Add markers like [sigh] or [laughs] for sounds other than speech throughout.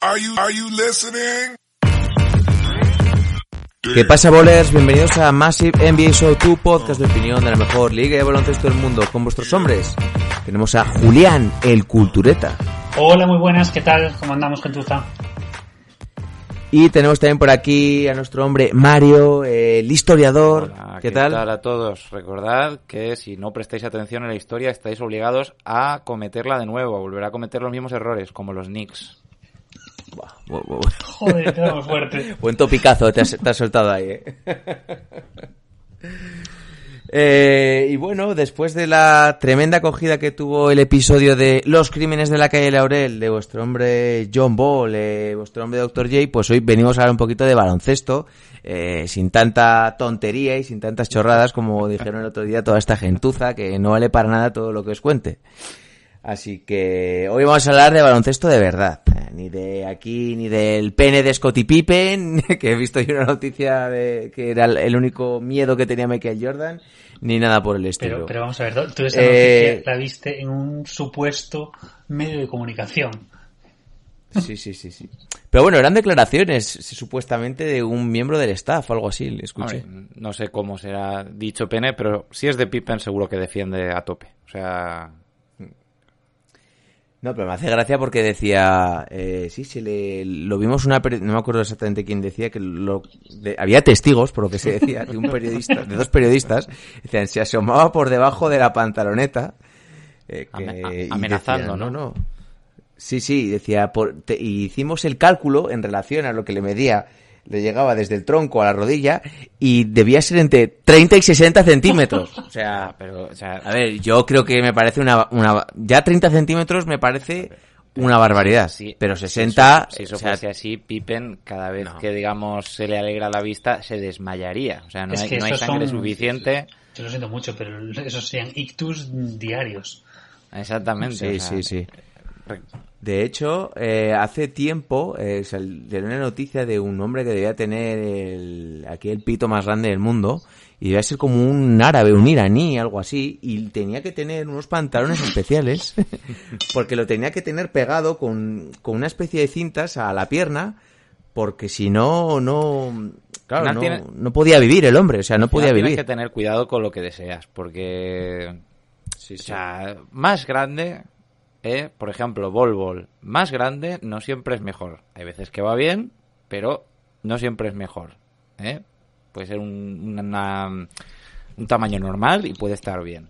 Are you, are you listening? ¿Qué pasa, bolers? Bienvenidos a Massive NBA Show, tu podcast de opinión de la mejor liga de baloncesto del mundo. Con vuestros hombres tenemos a Julián, el cultureta. Hola, muy buenas, ¿qué tal? ¿Cómo andamos, gentuza? Y tenemos también por aquí a nuestro hombre Mario, el historiador. Hola, ¿Qué, tal? a todos? Recordad que si no prestáis atención en la historia estáis obligados a cometerla de nuevo, a volver a cometer los mismos errores, como los Knicks. Buah, Joder, quedamos fuerte. [laughs] Buen topicazo te has, te has soltado ahí, ¿eh? Eh, y bueno, después de la tremenda acogida que tuvo el episodio de Los Crímenes de la calle Laurel, de vuestro hombre John Ball, eh, vuestro hombre Dr. J, pues hoy venimos a hablar un poquito de baloncesto, eh, sin tanta tontería y sin tantas chorradas como dijeron el otro día toda esta gentuza, que no vale para nada todo lo que os cuente. Así que hoy vamos a hablar de baloncesto de verdad. Eh, Ni de aquí, ni del pene de Scottie Pippen, [laughs] que he visto yo una noticia de que era el- único miedo que tenía Michael Jordan, ni nada por el estilo. Pero, pero vamos a ver, tú esa Eh, noticia la viste en un supuesto medio de comunicación. Sí, sí, sí, sí. Pero bueno, eran declaraciones supuestamente de un miembro del staff o algo así, le escuché. No sé cómo será dicho Pene, pero si es de Pippen seguro que defiende a tope. O sea, No, pero me hace gracia porque decía, eh, sí, se le, lo vimos una, no me acuerdo exactamente quién decía, que lo, de- había testigos, por lo que se decía, de un periodista, de dos periodistas, decían, se asomaba por debajo de la pantaloneta, eh, que- amenazando, decía, ¿no? no, no. Sí, sí, decía, por, te- y hicimos el cálculo en relación a lo que le medía, le llegaba desde el tronco a la rodilla y debía ser entre 30 y 60 centímetros. [laughs] O sea, pero, o sea, a ver, yo creo que me parece una, una ya 30 centímetros me parece una barbaridad. Sí, pero si 60, eso- Si eso, o sea, fuese así, Pippen, cada vez No. que, digamos, se le alegra la vista, se desmayaría. O sea, no Es hay, no hay sangre son- suficiente. Yo lo siento mucho, pero esos serían ictus diarios. Exactamente. sí, o sea, sí, sí. De hecho, eh, hace tiempo eh, salió una noticia de un hombre que debía tener el, aquí el pito más grande del mundo y debía ser como un árabe, un iraní, algo así, y tenía que tener unos pantalones especiales [laughs] porque lo tenía que tener pegado con, con una especie de cintas a la pierna porque si no, no, claro, no, tiene- no podía vivir el hombre, o sea, no podía tienes vivir. que tener cuidado con lo que deseas, porque... O sea, más grande, eh, por ejemplo, Bol, más grande no siempre es mejor. Hay veces que va bien, pero no siempre es mejor. ¿eh? Puede ser un, una- un tamaño normal y puede estar bien.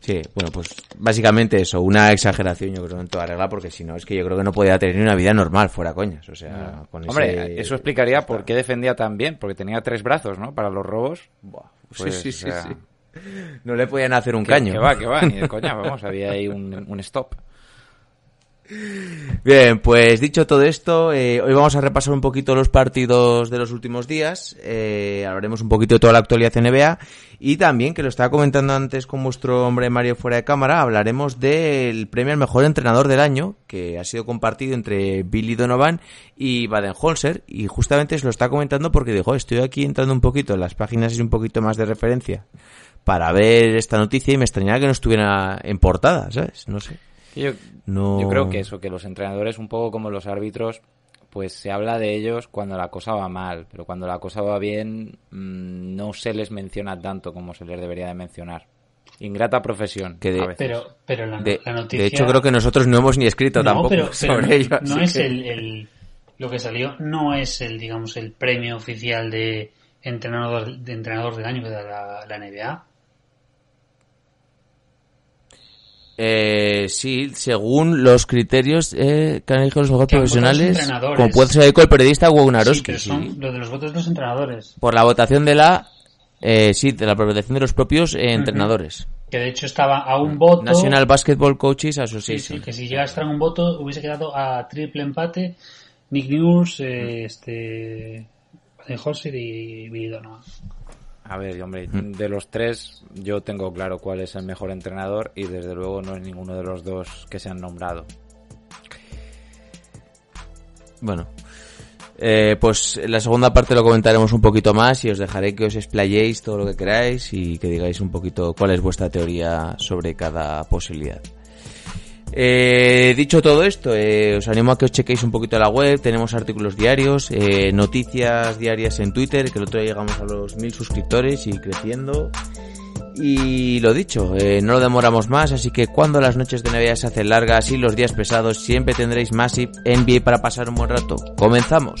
Sí, bueno, pues básicamente eso, una exageración yo creo en toda regla, porque si no, es que yo creo que no podía tener una vida normal fuera coñas, o sea, con Hombre, ese- eso explicaría por qué defendía tan bien, porque tenía tres brazos, ¿no? Para los robos. Buah, Pues, sí, sí, sí, o sea, sí. No le podían hacer un Que, caño. que va, que va, ni de coña, vamos, había ahí un, un stop. Bien, pues dicho todo esto, eh, hoy vamos a repasar un poquito los partidos de los últimos días, eh, hablaremos un poquito de toda la actualidad NBA y también, que lo estaba comentando antes con vuestro hombre Mario fuera de cámara, hablaremos del premio al mejor entrenador del año, que ha sido compartido entre Billy Donovan y Baden-Holzer, y justamente se lo está comentando porque dijo, estoy aquí entrando un poquito en las páginas y un poquito más de referencia para ver esta noticia y me extrañaba que no estuviera en portada, ¿sabes? No sé. Yo, No... yo creo que eso, que los entrenadores, un poco como los árbitros, pues se habla de ellos cuando la cosa va mal, pero cuando la cosa va bien mm, no se les menciona tanto como se les debería de mencionar. Ingrata profesión. Que de- a veces. Pero, pero la, De, la noticia... de hecho, creo que nosotros no hemos ni escrito no, tampoco pero, pero sobre ello. no es que- el, el- Lo que salió no es el, digamos, el premio oficial de entrenador, de entrenador del año que da la, la NBA. Eh, sí, según los criterios eh, que han elegido los los profesionales, como puede ser el periodista Sí, pero sí. son lo de los votos de los entrenadores. por la votación de la, eh, sí, de la votación de los propios eh, entrenadores. que de hecho estaba a un voto. National Basketball Coaches Association. sí, que si llega a un voto hubiese quedado a triple empate Nick News, eh, este, Holzer y Billy Donovan. A ver, hombre, de los tres yo tengo claro cuál es el mejor entrenador y desde luego no es ninguno de los dos que se han nombrado. Bueno, eh, pues en la segunda parte lo comentaremos un poquito más y os dejaré que os explayéis todo lo que queráis y que digáis un poquito cuál es vuestra teoría sobre cada posibilidad. Eh, dicho todo esto, eh, os animo a que os chequéis un poquito la web, tenemos artículos diarios, eh, noticias diarias en Twitter, que el otro día llegamos a los mil suscriptores y creciendo. Y lo dicho, eh, no lo demoramos más, así que cuando las noches de Navidad se hacen largas y los días pesados, siempre tendréis Massive NBA para pasar un buen rato. ¡Comenzamos!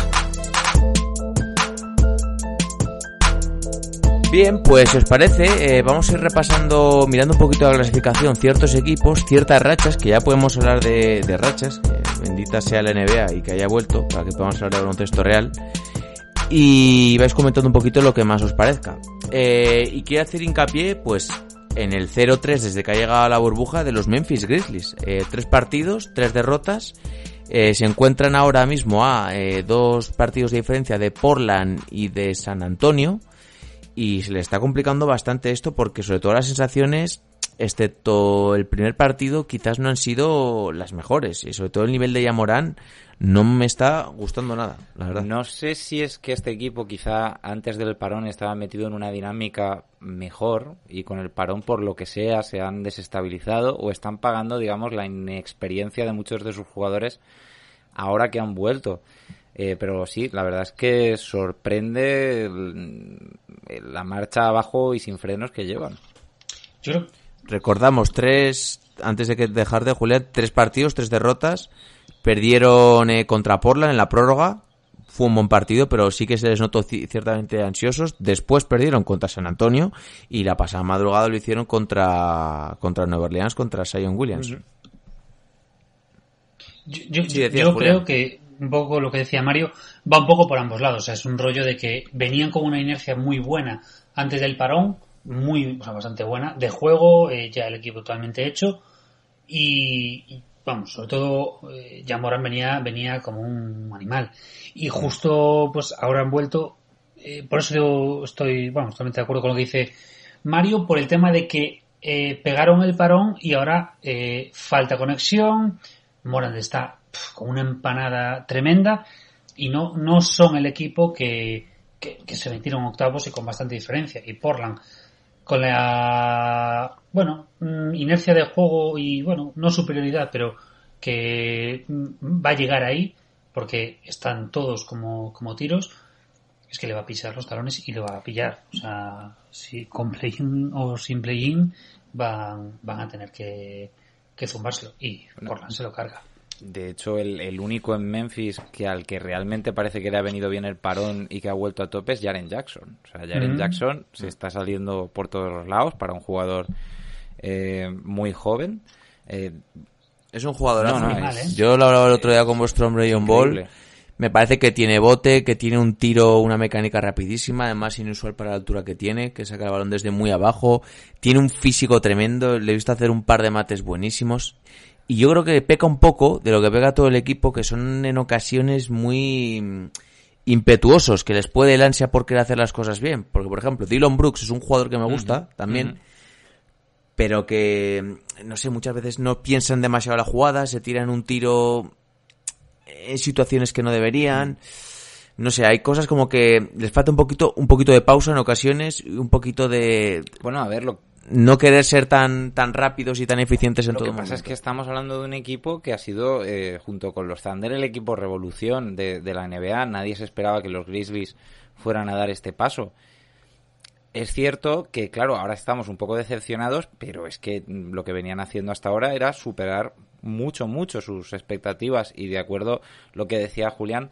Bien, pues si os parece, eh, vamos a ir repasando, mirando un poquito la clasificación, ciertos equipos, ciertas rachas, que ya podemos hablar de, rachas, bendita sea la NBA y que haya vuelto, para que podamos hablar de baloncesto real, y vais comentando un poquito lo que más os parezca. Eh, y quiero hacer hincapié, pues, en el 0-3 desde que ha llegado la burbuja de los Memphis Grizzlies. Eh, tres partidos, tres derrotas. Se encuentran ahora mismo a dos partidos de diferencia de Portland y de San Antonio. Y se le está complicando bastante esto porque sobre todo las sensaciones, excepto el primer partido, quizás no han sido las mejores. Y sobre todo el nivel de Yamorán no me está gustando nada, la verdad. No sé si es que este equipo quizá antes del parón estaba metido en una dinámica mejor y con el parón por lo que sea se han desestabilizado o están pagando, digamos, la inexperiencia de muchos de sus jugadores ahora que han vuelto. Eh, pero sí, la verdad es que sorprende el- la marcha abajo y sin frenos que llevan. Yo Recordamos tres, antes de que dejar de Julián, tres partidos, tres derrotas. Perdieron eh, contra Portland en la prórroga. Fue un buen partido, pero sí que se les notó ci- ciertamente ansiosos. Después perdieron contra San Antonio y la pasada madrugada lo hicieron contra, contra Nueva Orleans, contra Zion Williams. Yo, yo- Sí, decías, yo Julián. creo que un poco lo que decía Mario va un poco por ambos lados. Es un rollo de que venían con una inercia muy buena antes del parón, muy, o sea, bastante buena, de juego, eh, ya el equipo totalmente hecho. Y, vamos, sobre todo, eh, ya Morán venía, venía como un animal. Y justo, pues ahora han vuelto. eh, por eso yo estoy, vamos, totalmente de acuerdo con lo que dice Mario, por el tema de que eh, pegaron el parón y ahora eh, falta conexión. Morand está con una empanada tremenda y no, no son el equipo que, que, que se metieron octavos y con bastante diferencia. Y Portland, con la, bueno, mm, inercia de juego y, bueno, no superioridad, pero que mm, va a llegar ahí porque están todos como, como tiros, es que le va a pisar los talones y lo va a pillar. O sea, si con play-in o sin play-in van, van a tener que, que zumbárselo y Portland se lo carga. De hecho, el, el único en Memphis que al que realmente parece que le ha venido bien el parón y que ha vuelto a tope es Jaren Jackson. O sea, Jaren Mm. Jackson se está saliendo por todos los lados para un jugador eh, muy joven. Eh, Es un jugador. No, ¿eh? Yo lo hablaba el otro día con vuestro hombre John Ball. Me parece que tiene bote, que tiene un tiro, una mecánica rapidísima, además inusual para la altura que tiene, que saca el balón desde muy abajo. Tiene un físico tremendo, le he visto hacer un par de mates buenísimos. Y yo creo que peca un poco de lo que pega todo el equipo, que son en ocasiones muy mm, impetuosos, que les puede el ansia por querer hacer las cosas bien. Porque, por ejemplo, Dylan Brooks es un jugador que me gusta también pero que, no sé, muchas veces no piensan demasiado la jugada, se tiran un tiro en situaciones que no deberían. No sé, hay cosas como que les falta un poquito, un poquito de pausa en ocasiones, y un poquito de, bueno, a ver, lo, no querer ser tan, tan rápidos y tan eficientes en Lo todo que pasa momento. es que estamos hablando de un equipo que ha sido, eh, junto con los Thunder, el equipo revolución de, de la NBA. Nadie se esperaba que los Grizzlies fueran a dar este paso. Es cierto que, claro, ahora estamos un poco decepcionados, pero es que lo que venían haciendo hasta ahora era superar mucho, mucho sus expectativas. Y de acuerdo lo que decía Julián,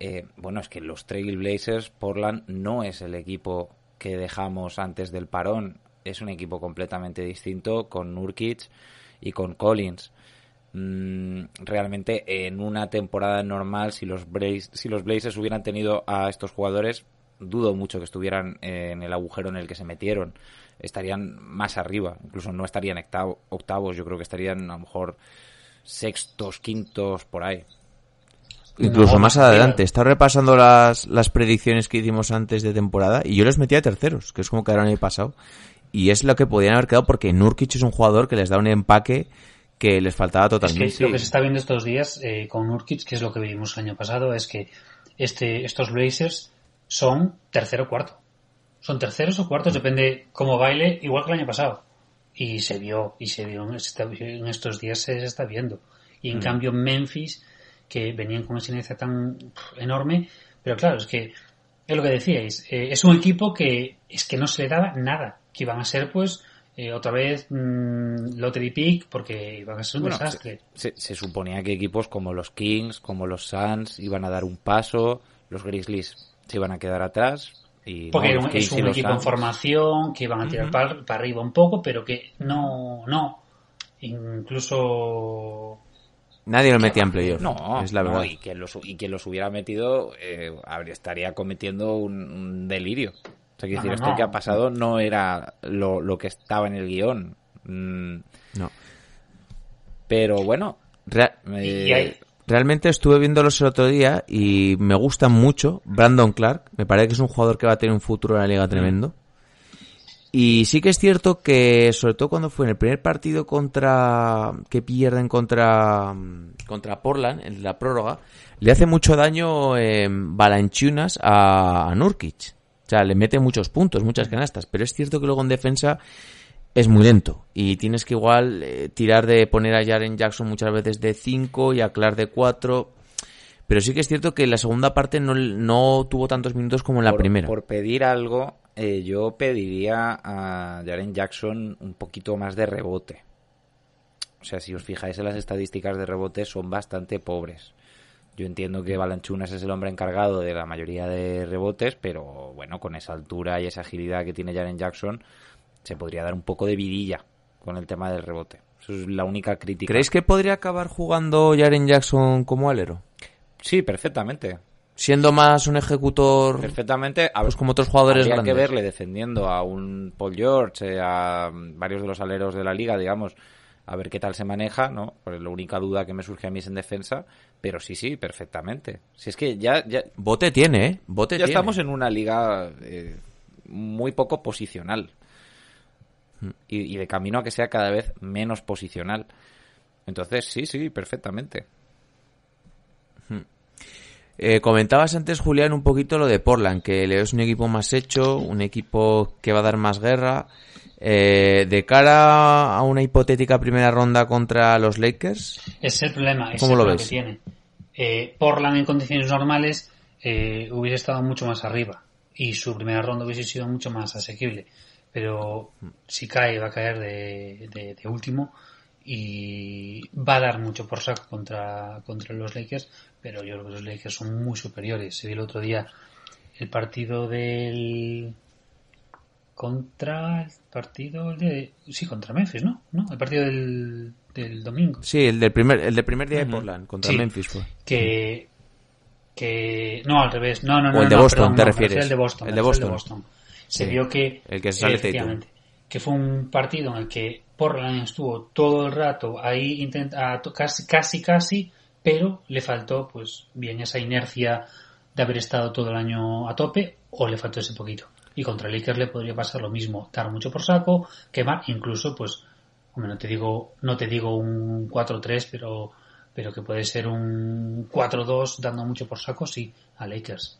eh, bueno, es que los Trail Blazers, Portland, no es el equipo que dejamos antes del parón. Es un equipo completamente distinto con Nurkic y con Collins. Mm, realmente en una temporada normal, si los, Blaze- si los Blazers hubieran tenido a estos jugadores, dudo mucho que estuvieran en el agujero en el que se metieron. Estarían más arriba, incluso no estarían octavo- octavos, yo creo que estarían a lo mejor sextos, quintos, por ahí. Incluso No, más adelante. He estado repasando las, las predicciones que hicimos antes de temporada y yo les metía terceros, que es como quedaron el año pasado. Y es lo que podían haber quedado porque Nurkic es un jugador que les da un empaque que les faltaba Es que totalmente. lo que se está viendo estos días eh, con Nurkic, que es lo que vimos el año pasado, es que este, estos Blazers son tercero o cuarto. Son terceros o cuartos, depende cómo baile, igual que el año pasado. Y se vio, y se vio en, estos días se está viendo. Y en cambio Memphis, que venían con esa inercia tan enorme, pero claro, es que es lo que decíais, eh, es un equipo que es que no se le daba nada, que iban a ser pues eh, otra vez mm, lottery pick porque iban a ser un Bueno, desastre. Se, se suponía que equipos como los Kings, como los Suns, iban a dar un paso, los Grizzlies se iban a quedar atrás. Y Porque no, es y un equipo en formación que iban a tirar para, arriba un poco, pero que no, no. Incluso Nadie lo metía en playoff. No, es la no, verdad. y quien los, y quien los hubiera metido eh, habría- estaría cometiendo un, un delirio. Sea, quiero No, decir, no, esto no. que ha pasado no era lo, lo que estaba en el guion. Mm, No. pero bueno, eh, Realmente estuve viéndolos el otro día y me gustan mucho. Brandon Clark, me parece que es un jugador que va a tener un futuro en la liga tremendo. Y sí que es cierto que, sobre todo cuando fue en el primer partido contra que pierden contra contra Portland en la prórroga, le hace mucho daño eh, Balanchunas a, a Nurkic. O sea, le mete muchos puntos, muchas canastas. Pero es cierto que luego en defensa es muy lento y tienes que igual eh, tirar de poner a Jaren Jackson muchas veces de 5 y a Clark de 4 pero sí que es cierto que la segunda parte no, no tuvo tantos minutos como en la por, primera por pedir algo, eh, yo pediría a Jaren Jackson un poquito más de rebote. O sea, si os fijáis en las estadísticas de rebote, son bastante pobres. Yo entiendo que Balanchunas es el hombre encargado de la mayoría de rebotes, pero bueno, con esa altura y esa agilidad que tiene Jaren Jackson, se podría dar un poco de vidilla con el tema del rebote. Eso es la única crítica. ¿creéis que podría acabar jugando Jaren Jackson como alero? Sí, perfectamente. siendo más un ejecutor Perfectamente. A- pues como otros jugadores Habría grandes que verle defendiendo a un Paul George, eh, a varios de los aleros de la liga, digamos, a ver qué tal se maneja, ¿no? Pues la única duda que me surge a mí es en defensa, pero sí, sí, perfectamente. Si es que ya, ya, bote tiene eh bote ya tiene estamos en una liga eh, muy poco posicional. Y, y de camino a que sea cada vez menos posicional. Entonces, sí, sí, perfectamente. Eh, comentabas antes, Julián, un poquito lo de Portland, que le es un equipo más hecho, un equipo que va a dar más guerra. Eh, de cara a una hipotética primera ronda contra los Lakers, Es el problema, es ¿Cómo el lo problema ves? que tiene. Eh, Portland en condiciones normales eh, hubiese estado mucho más arriba y su primera ronda hubiese sido mucho más asequible. Pero si cae, va a caer de, de- de último y va a dar mucho por saco contra, contra los Lakers, pero yo creo que los Lakers son muy superiores. Se vio el otro día el partido del contra el partido de sí contra Memphis no no el partido del, del domingo sí, el del primer, el del primer día de Ujú. Portland contra Sí. Memphis fue. que que no al revés no no no O el de no, Boston, perdón, ¿te no, refieres? al de Boston El de Boston. se Sí. vio que El que sale efectivamente que fue un partido en el que Portland estuvo todo el rato ahí intenta casi casi casi pero le faltó pues bien esa inercia de haber estado todo el año a tope o le faltó ese poquito y contra Lakers le podría pasar lo mismo dar mucho por saco quemar incluso pues hombre, no te digo no te digo un 4-3 pero pero que puede ser un 4-2 dando mucho por saco sí a Lakers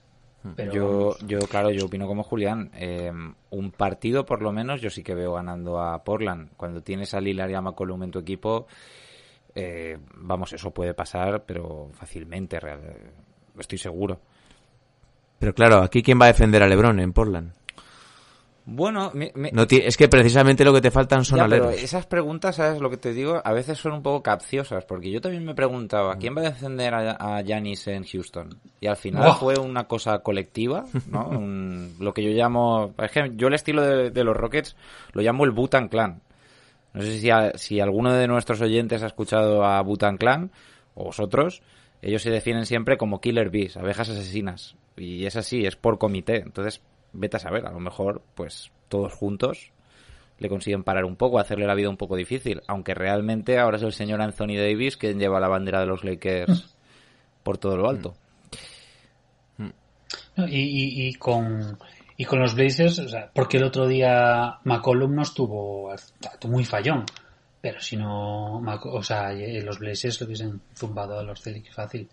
Pero Yo, yo, claro, yo opino como Julián. Eh, un partido, por lo menos, yo sí que veo ganando a Portland. Cuando tienes a Lillard y a McCollum en tu equipo, eh, vamos, eso puede pasar, pero fácilmente, real- estoy seguro. Pero claro, aquí quién va a defender a LeBron en Portland. Bueno, No ti- es que precisamente lo que te faltan son Ya, pero aleros. esas preguntas, ¿sabes lo que te digo? A veces son un poco capciosas, porque yo también me Mm. preguntaba, ¿quién va a defender a, Giannis en Houston? Y al final fue una cosa colectiva, ¿no? [laughs] Un- lo que yo llamo... Es que yo el estilo de, de los Rockets lo llamo el Butan Clan. No sé si, a- si alguno de nuestros oyentes ha escuchado a Butan Clan, o vosotros, ellos se definen siempre como Killer Bees, abejas asesinas. Y es así, es por comité. Entonces, vete a saber, a lo mejor, pues, todos juntos le consiguen parar un poco, hacerle la vida un poco difícil. Aunque realmente ahora es el señor Anthony Davis quien lleva la bandera de los Lakers por todo lo alto. No, y, y, y con y con los Blazers, o sea, porque el otro día McCollum no estuvo muy fallón, pero si no, o sea, los Blazers lo hubiesen zumbado a los Celtics fácil,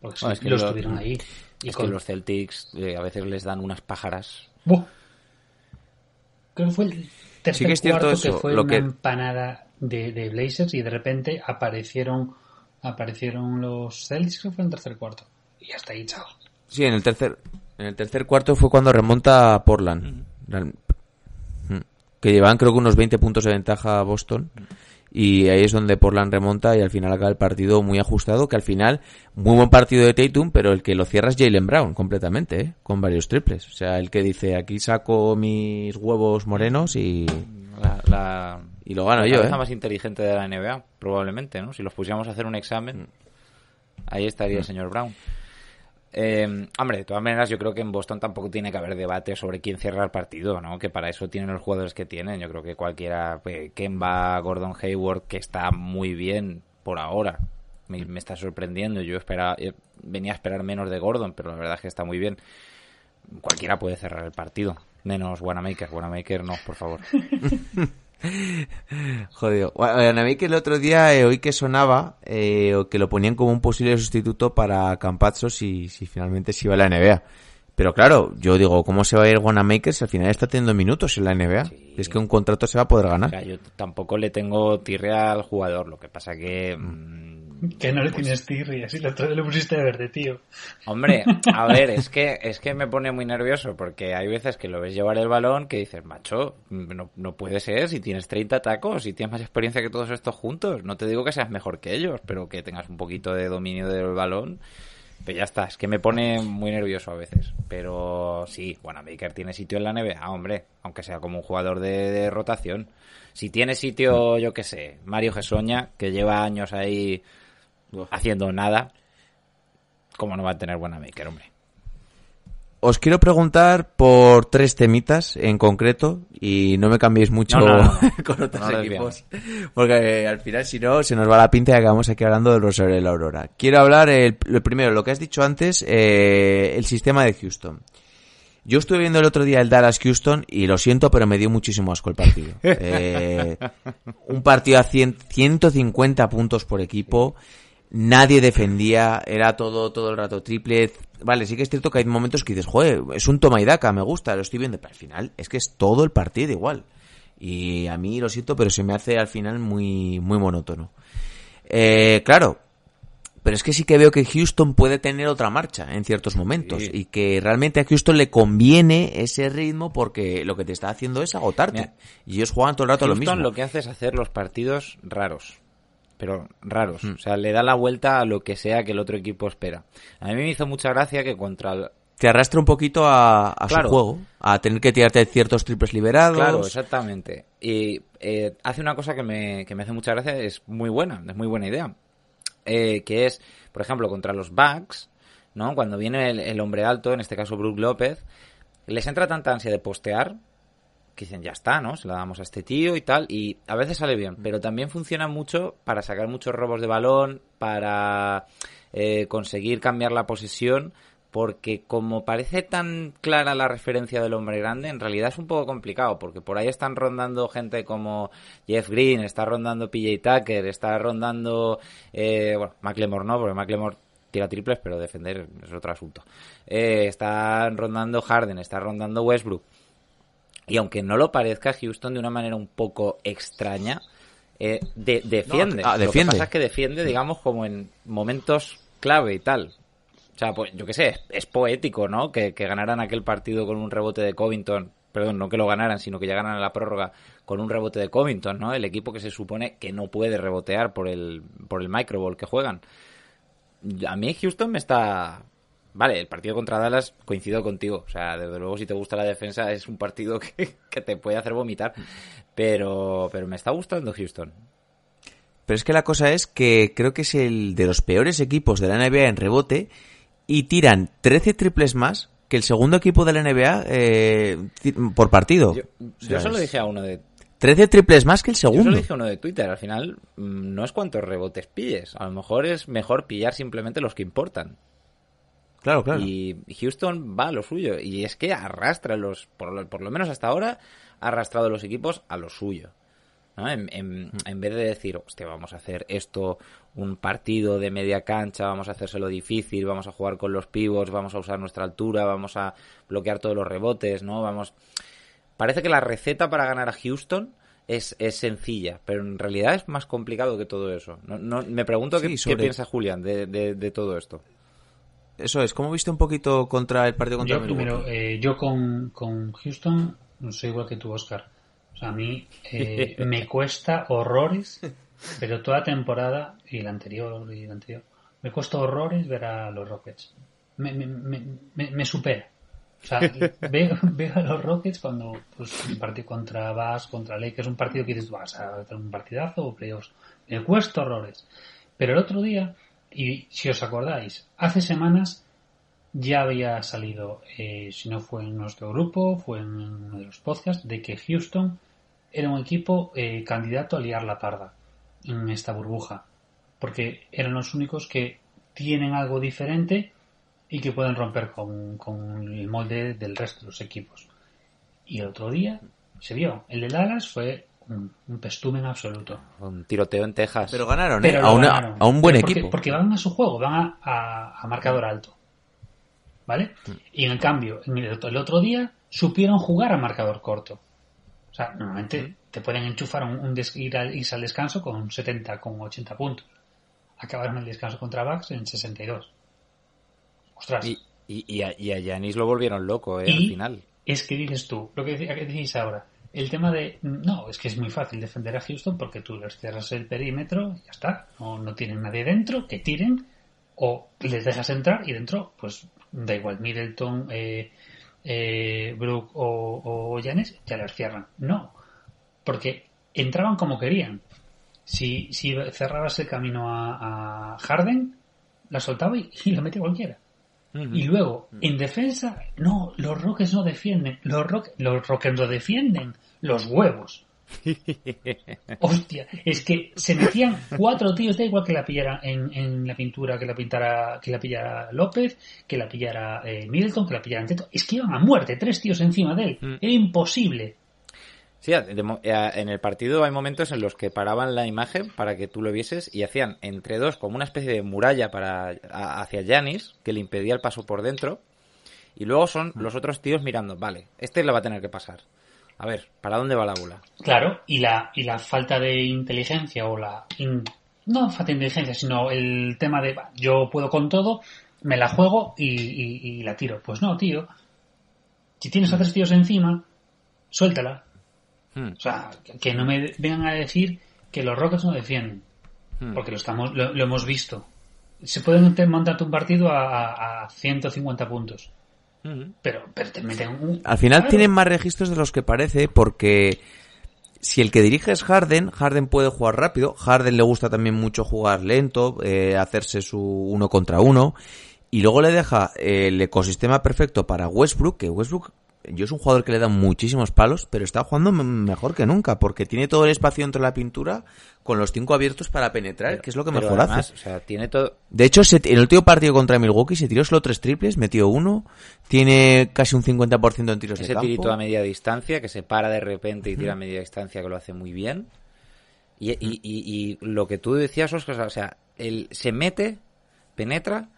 porque Bueno, es que los lo- tuvieron ahí. Y es con, que los Celtics eh, a veces les dan unas pájaras. ¡Buh! Creo que fue el tercer Sí que es cierto cuarto eso, que fue lo una que- empanada de, de Blazers y de repente aparecieron aparecieron los Celtics, creo que fue en el tercer cuarto. Y hasta ahí, chao. Sí, en el tercer en el tercer cuarto fue cuando remonta a Portland. Real- Mm. Que llevaban creo que unos 20 puntos de ventaja a Boston. Y ahí es donde Portland remonta y al final acaba el partido muy ajustado, que al final, muy buen partido de Tatum, pero el que lo cierra es Jalen Brown completamente, ¿eh? con varios triples. O sea, el que dice, aquí saco mis huevos morenos y, La, la- y lo gano la yo. cabeza ¿eh? más inteligente de la NBA, probablemente, ¿no? Si los pusiéramos a hacer un Mm. examen, ahí estaría el señor Brown. Eh, hombre, de todas maneras, yo creo que en Boston tampoco tiene que haber debate sobre quién cierra el partido, ¿no? Que para eso tienen los jugadores que tienen. Yo creo que cualquiera, eh, Kemba, Gordon Hayward, que está muy bien por ahora, me, está sorprendiendo. Yo esperaba, eh, venía a esperar menos de Gordon, pero la verdad es que está muy bien. Cualquiera puede cerrar el partido, menos Wanamaker. Wanamaker no, por favor. [laughs] [laughs] Jodido. Bueno, a mí que el otro día eh, oí que sonaba eh, o que lo ponían como un posible sustituto para Campazzo si, si finalmente se iba a la NBA. Pero claro, yo digo, ¿cómo se va a ir Wanamaker si al final está teniendo minutos en la NBA? Es que un contrato se va a poder O ganar. sea, yo tampoco le tengo tirria al jugador, lo que pasa que... mm, Que no le tienes tirria, si lo le pusiste de verde, tío. Hombre, a ver, [laughs] es que es que me pone muy nervioso porque hay veces que lo ves llevar el balón que dices, macho, no, no puede ser si tienes 30 tacos y tienes más experiencia que todos estos juntos. No te digo que seas mejor que ellos, pero que tengas un poquito de dominio del balón. Pero ya está, es que me pone muy nervioso a veces. Pero sí, Wanamaker tiene sitio en la NBA, hombre, aunque sea como un jugador de, de rotación. Si tiene sitio, yo qué sé, Mario Gesoña, que lleva años ahí haciendo nada, ¿cómo no va a tener Wanamaker, hombre? Os quiero preguntar por tres temitas en concreto y no me cambiéis mucho No, no, no. [laughs] con otros equipos. Porque eh, al final, si no, se nos va la pinta que vamos aquí hablando del Rosario de la Aurora. Quiero hablar, el, lo primero, lo que has dicho antes, eh, el sistema de Houston. Yo estuve viendo el otro día el Dallas Houston y lo siento, pero me dio muchísimo asco el partido. [laughs] Eh, un partido a 100 150 puntos por equipo. Nadie defendía, era todo, todo el rato triple. Vale, sí que es cierto que hay momentos que dices, joder, es un toma y daca, me gusta, lo estoy viendo, pero al final es que es todo el partido igual. Y a mí lo siento, pero se me hace al final muy, muy monótono. Eh, claro, pero es que sí que veo que Houston puede tener otra marcha en ciertos momentos Sí. y que realmente a Houston le conviene ese ritmo porque lo que te está haciendo es agotarte. Mira, y ellos juegan todo el rato lo Houston mismo. lo que hace es hacer los partidos raros. Pero raros. Hmm. O sea, le da la vuelta a lo que sea que el otro equipo espera. A mí me hizo mucha gracia que contra el... Te arrastra un poquito a, a Claro. su juego, a tener que tirarte ciertos triples liberados. Claro, exactamente. Y eh, hace una cosa que me, que me hace mucha gracia, es muy buena, es muy buena idea. Eh, que es, por ejemplo, contra los Bucks, ¿no? Cuando viene el, el hombre alto, en este caso Brook López, les entra tanta ansia de postear que dicen, ya está, ¿no? Se la damos a este tío y tal, y a veces sale bien, pero también funciona mucho para sacar muchos robos de balón, para eh, conseguir cambiar la posesión, porque como parece tan clara la referencia del hombre grande, en realidad es un poco complicado, porque por ahí están rondando gente como Jeff Green, está rondando PJ Tucker, está rondando, eh, bueno, McLemore no, porque McLemore tira triples, pero defender es otro asunto. Eh, está rondando Harden, está rondando Westbrook. Y aunque no lo parezca, Houston de una manera un poco extraña eh, de, defiende. ah, Lo que pasa es que defiende, digamos, como en momentos clave y tal. O sea, pues yo qué sé, es, es poético, ¿no? Que, que ganaran aquel partido con un rebote de Covington. Perdón, no que lo ganaran, sino que llegaran a la prórroga con un rebote de Covington, ¿no? El equipo que se supone que no puede rebotear por el, por el microball que juegan. A mí Houston me está... Vale, el partido contra Dallas coincido contigo. O sea, desde luego si te gusta la defensa es un partido que, [laughs] que te puede hacer vomitar. Pero, pero me está gustando Houston. Pero es que la cosa es que creo que es el de los peores equipos de la NBA en rebote y tiran 13 triples más que el segundo equipo de la NBA eh, por partido. Yo, O yo sea, solo dije a uno de 13 triples más que el Yo solo segundo. dije uno de Twitter, al final mm, no es cuántos rebotes pilles, a lo mejor es mejor pillar simplemente los que importan. Claro, claro. Y Houston va a lo suyo, y es que arrastra los, por lo, por lo menos hasta ahora, ha arrastrado los equipos a lo suyo. ¿no? En, en- en vez de decir, hostia, vamos a hacer esto un partido de media cancha, vamos a hacérselo difícil, vamos a jugar con los pivots, vamos a usar nuestra altura, vamos a bloquear todos los rebotes, ¿no? Vamos, parece que la receta para ganar a Houston es, es sencilla, pero en realidad es más complicado que todo eso. No, no- me pregunto Sí, qué, sobre- qué piensa Julián de, de- de todo esto. Eso es. ¿Cómo viste un poquito contra el partido contra Yo Milwaukee? primero, eh, yo con, con Houston no soy igual que tú, Oscar. O sea, a mí eh, [laughs] me cuesta horrores, pero toda temporada y la anterior y la anterior, me cuesta horrores ver a los Rockets. Me, me, me, me- me supera. O sea, [laughs] veo, veo a los Rockets cuando pues, un partido contra Bass, contra Lakers, un partido que dices, vas a hacer un partidazo o playoffs. Me cuesta horrores. Pero el otro día, y si os acordáis, hace semanas ya había salido, eh, si no fue en nuestro grupo, fue en uno de los podcasts, de que Houston era un equipo eh, candidato a liar la parda en esta burbuja, porque eran los únicos que tienen algo diferente y que pueden romper con, con el molde del resto de los equipos. Y el otro día se vio, el de Dallas fue un, un pestumen absoluto. Un tiroteo en Texas. Pero ganaron, ¿eh? Pero A, una- ganaron. a un buen Pero equipo. Porque van a su juego, van a, a- a marcador alto. ¿Vale? Mm. Y en el cambio, en el, otro- el otro día supieron jugar a marcador corto. O sea, normalmente Mm. te pueden enchufar un, un des- ir al, irse al descanso con 70, con 80 puntos. Acabaron el descanso contra Bucks en 62. Ostras. Y, y, y a, y a Giannis lo volvieron loco, ¿eh? Al final. es que dices tú, lo que decís ahora, el tema de, no, es que es muy fácil defender a Houston porque tú les cierras el perímetro y ya está, no, no tienen nadie dentro, que tiren, o les dejas entrar y dentro, pues da igual, Middleton, eh, eh, Brook o, o Giannis, ya les cierran. No, porque entraban como querían. Si, si cerrabas el camino a, a Harden, la soltaba y, y la metía cualquiera. Y luego, en defensa, no, los Rockets no defienden. Los, rock, los Rockets no defienden. Los huevos. [laughs] Hostia, es que se metían cuatro tíos, da igual que la pillara en, en la pintura, que la pintara, que la pillara López, que la pillara eh, Middleton, que la pillara Anteto. Es que iban a muerte, tres tíos encima de él. Era imposible. Sí, en el partido hay momentos en los que paraban la imagen para que tú lo vieses y hacían entre dos como una especie de muralla para hacia Yanis que le impedía el paso por dentro y luego son los otros tíos mirando, vale, este le va a tener que pasar. A ver, ¿para dónde va la bola? Claro, y la, y la falta de inteligencia o la... in- no falta de inteligencia, sino el tema de "Va, yo puedo con todo, me la juego y, y- y la tiro. Pues no, tío. Si tienes a tres tíos encima, suéltala. Hmm. O sea, que- no me vengan a decir que los Rockets no defienden. Hmm. Porque lo, estamos, lo, lo hemos visto. Se pueden te- montarte un partido a, a- a 150 puntos. Ujú. Pero, pero te meten un... Al final Claro. tienen más registros de los que parece porque si el que dirige es Harden, Harden puede jugar rápido, Harden le gusta también mucho jugar lento, eh, hacerse su uno contra uno y luego le deja el ecosistema perfecto para Westbrook, que Westbrook yo es un jugador que le da muchísimos palos, pero está jugando mejor que nunca porque tiene todo el espacio dentro de la pintura con los cinco abiertos para penetrar, que es lo que mejor además, hace. o sea, tiene todo De hecho, se- en el último partido contra Milwaukee se tiró solo tres triples, metió uno, tiene casi un 50% en tiros ese de campo. tirito a media distancia que se para de repente y tira a media distancia que lo hace muy bien. Y, y- y- y lo que tú decías, Oscar, o sea, él se mete, penetra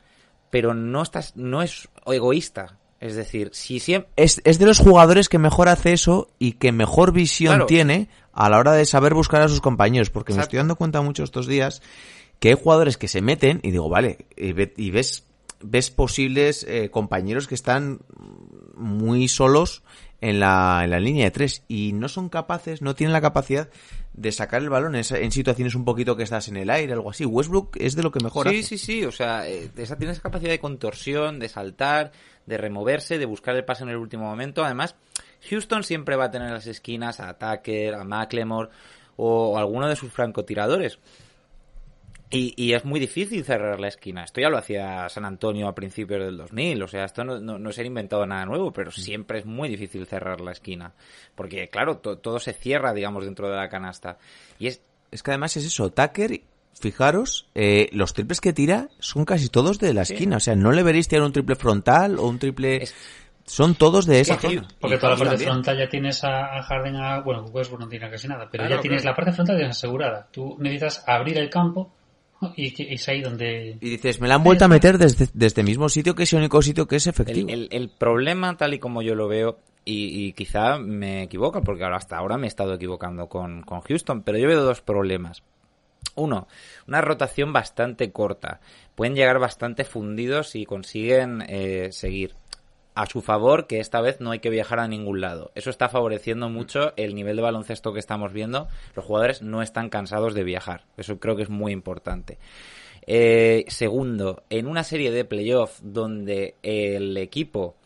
pero no estás, no es egoísta. Es decir, si siempre... Es, es de los jugadores que mejor hace eso y que mejor visión Claro. tiene a la hora de saber buscar a sus compañeros, porque me estoy dando cuenta mucho estos días que hay jugadores que se meten y digo, vale, y, ve- y ves, ves posibles eh, compañeros que están muy solos en la, en la línea de tres y no son capaces, no tienen la capacidad de sacar el balón en situaciones un poquito que estás en el aire, algo así. Westbrook es de lo que mejor Sí, hace. sí, sí, o sea, eh, esa tiene esa capacidad de contorsión, de saltar, de removerse, de buscar el pase en el último momento. Además, Houston siempre va a tener en las esquinas a Tucker, a McLemore o alguno de sus francotiradores. Y, y es muy difícil cerrar la esquina. Esto ya lo hacía San Antonio a principios del 2000. O sea, esto no, no, no se ha inventado nada nuevo, pero siempre es muy difícil cerrar la esquina. Porque, claro, to- todo se cierra, digamos, dentro de la canasta. Y es, Es que además es eso, Tucker, fijaros, eh, los triples que tira son casi todos de la Sí. esquina. O sea, no le veréis tirar un triple frontal o un triple... Es- Son todos de esa que- zona. Porque toda la parte también. frontal ya tienes a, a Harden, a, bueno, Westbrook no tiene casi nada, pero Claro, ya tienes claro. la parte frontal ya asegurada. Tú necesitas abrir el campo y, es ahí donde... Y dices, me la han vuelto a meter desde, desde el mismo sitio que es el único sitio que es efectivo. El, el- el problema, tal y como yo lo veo, y, y quizá me equivoco, porque ahora hasta ahora me he estado equivocando con, con Houston, pero yo veo dos problemas. Uno, una rotación bastante corta. Pueden llegar bastante fundidos si consiguen eh, seguir. A su favor, que esta vez no hay que viajar a ningún lado. Eso está favoreciendo mucho el nivel de baloncesto que estamos viendo. Los jugadores no están cansados de viajar. Eso creo que es muy importante. Eh, segundo, en una serie de playoff donde el equipo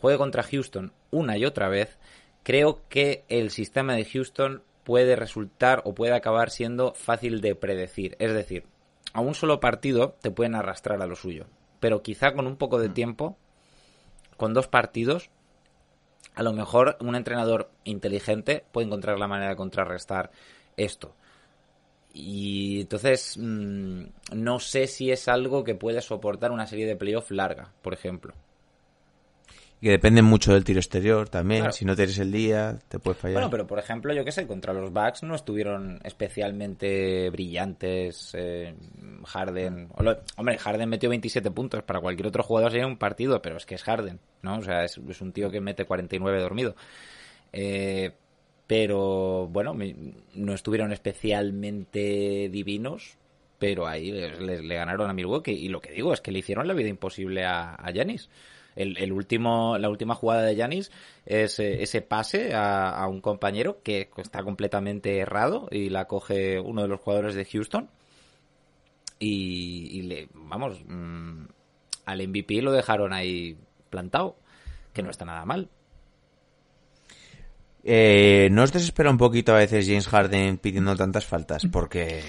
juegue contra Houston una y otra vez, creo que el sistema de Houston puede resultar o puede acabar siendo fácil de predecir. Es decir, a un solo partido te pueden arrastrar a lo suyo. Pero quizá con un poco de tiempo, con dos partidos, a lo mejor un entrenador inteligente puede encontrar la manera de contrarrestar esto. Y entonces mm, no sé si es algo que puede soportar una serie de playoff larga, por ejemplo. Que depende mucho del tiro exterior también. Claro. Si no tienes el día, te puede fallar. Bueno, pero por ejemplo, yo que sé, contra los Bucks no estuvieron especialmente brillantes eh, Harden. Hombre, Harden metió 27 puntos. Para cualquier otro jugador sería un partido, pero es que es Harden, ¿no? O sea, es, es un tío que mete 49 dormido. Eh, pero bueno, no estuvieron especialmente divinos, pero ahí les- les- le ganaron a Milwaukee. Y lo que digo es que le hicieron la vida imposible a, a Giannis. El, el último, la última jugada de Yanis es eh, ese pase a, a un compañero que está completamente errado y la coge uno de los jugadores de Houston. Y, y le, vamos, mm, al MVP lo dejaron ahí plantado, que no está nada mal. Eh, ¿No os desespera un poquito a veces James Harden pidiendo tantas faltas? Porque,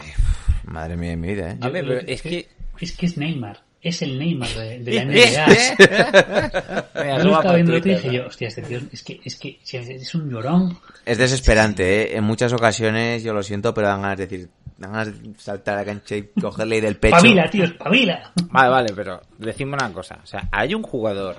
madre mía de mi vida, ¿eh? A ver, pero es que... Es que es Neymar. Es el Neymar de, de la [laughs] NBA. Yo estaba viendo y dije yo, hostia, este tío es que, es que es un llorón. Es desesperante, ¿eh? En muchas ocasiones, yo lo siento, pero dan ganas de decir, dan ganas de saltar a la cancha y cogerle y del pecho. Pavila, tío, pavila. Vale, vale, pero decime una cosa. O sea, hay un jugador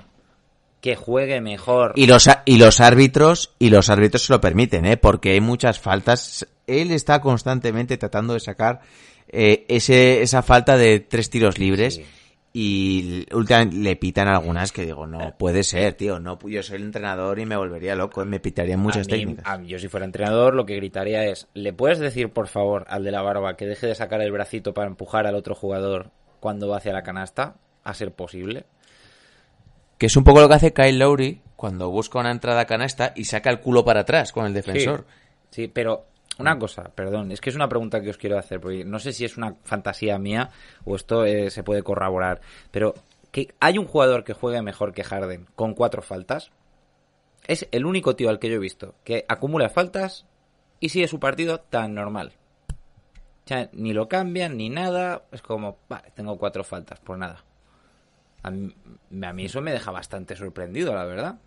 que juegue mejor... Y los, y los árbitros, y los árbitros se lo permiten, ¿eh? Porque hay muchas faltas. Él está constantemente tratando de sacar eh, ese, esa falta de tres tiros libres. Sí. Y últimamente le pitan algunas que digo, no puede ser, tío. No, yo soy el entrenador y me volvería loco. Me pitarían muchas a mí- técnicas. a mí, yo si fuera entrenador lo que gritaría es, ¿le puedes decir por favor al de la barba que deje de sacar el bracito para empujar al otro jugador cuando va hacia la canasta? A ser posible. Que es un poco lo que hace Kyle Lowry cuando busca una entrada a canasta y saca el culo para atrás con el defensor. Sí, pero una cosa, perdón, es que es una pregunta que os quiero hacer, porque no sé si es una fantasía mía o esto eh, se puede corroborar, pero que hay un jugador que juegue mejor que Harden con cuatro faltas. Es el único tío al que yo he visto que acumula faltas y sigue su partido tan normal. O sea, ni lo cambian ni nada, es como, vale, tengo cuatro faltas, por nada. A mí, a mí eso me deja bastante sorprendido, la verdad.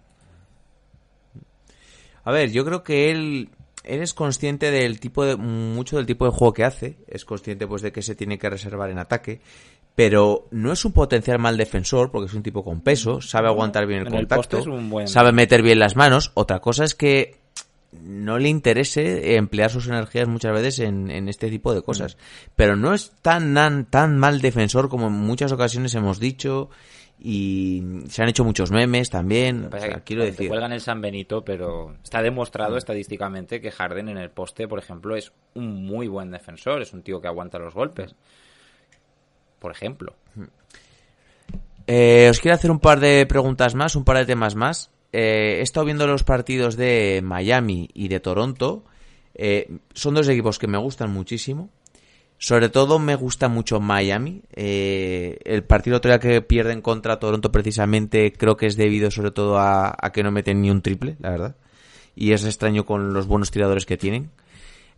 A ver, yo creo que él, él es consciente del tipo de, mucho del tipo de juego que hace, es consciente pues de que se tiene que reservar en ataque, pero no es un potencial mal defensor porque es un tipo con peso, sabe aguantar bien el En contacto, buen- sabe meter bien las manos. Otra cosa es que no le interese emplear sus energías muchas veces en, en este tipo de cosas. Pero no es tan, tan, tan mal defensor como en muchas ocasiones hemos dicho y se han hecho muchos memes también. O sea, quiero te decir, cuelgan el San Benito, pero está demostrado estadísticamente que Harden en el poste, por ejemplo, es un muy buen defensor, es un tío que aguanta los golpes. Por ejemplo. Eh, os quiero hacer un par de preguntas más, un par de temas más. Eh, he estado viendo los partidos de Miami y de Toronto. Eh, son dos equipos que me gustan muchísimo. Sobre todo me gusta mucho Miami. Eh, el partido otro día que pierden contra Toronto precisamente creo que es debido sobre todo a, a que no meten ni un triple, la verdad. Y es extraño con los buenos tiradores que tienen.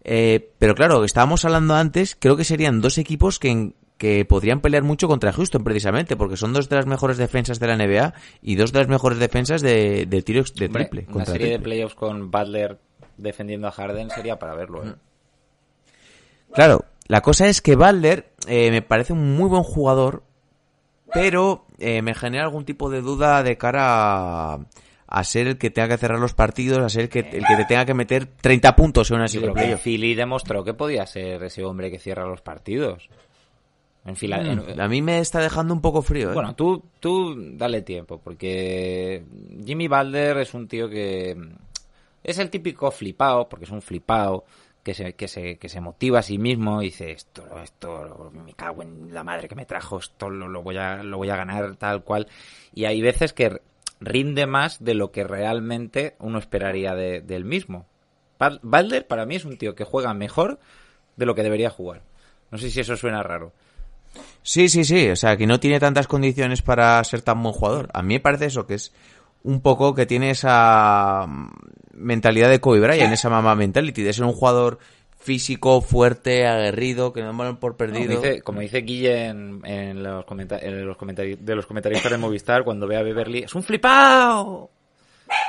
Eh, pero claro, estábamos hablando antes, creo que serían dos equipos que, en- que podrían pelear mucho contra Houston precisamente, porque son dos de las mejores defensas de la NBA y dos de las mejores defensas de, de tiro ex- de Hombre, triple. una serie de playoffs con Butler defendiendo a Harden sería para verlo. ¿eh? Claro, la cosa es que Butler eh, me parece un muy buen jugador, pero eh, me genera algún tipo de duda de cara a, a ser el que tenga que cerrar los partidos, a ser el que, el que te tenga que meter 30 puntos en una creo que. Philly demostró que podía ser ese hombre que cierra los partidos. En fila, en- A mí me está dejando un poco frío. ¿eh? Bueno, tú, tú dale tiempo, porque Jimmy Balder es un tío que es el típico flipado, porque es un flipado, que se, que se, que se motiva a sí mismo y dice, esto, esto, me cago en la madre que me trajo, esto lo, voy a, lo voy a ganar tal cual. Y hay veces que rinde más de lo que realmente uno esperaría de- del mismo. Bal- Balder para mí es un tío que juega mejor de lo que debería jugar. No sé si eso suena raro. Sí, sí, sí. O sea, que no tiene tantas condiciones para ser tan buen jugador. A mí me parece eso, que es un poco que tiene esa mm, mentalidad de Kobe Bryant, esa mamá mentality, de ser un jugador físico, fuerte, aguerrido, que no dan por Como perdido. dice, como dice Guille en, en los, comenta- en los comentari- de los comentaristas de Movistar cuando ve a Beverly, ¡es un flipado!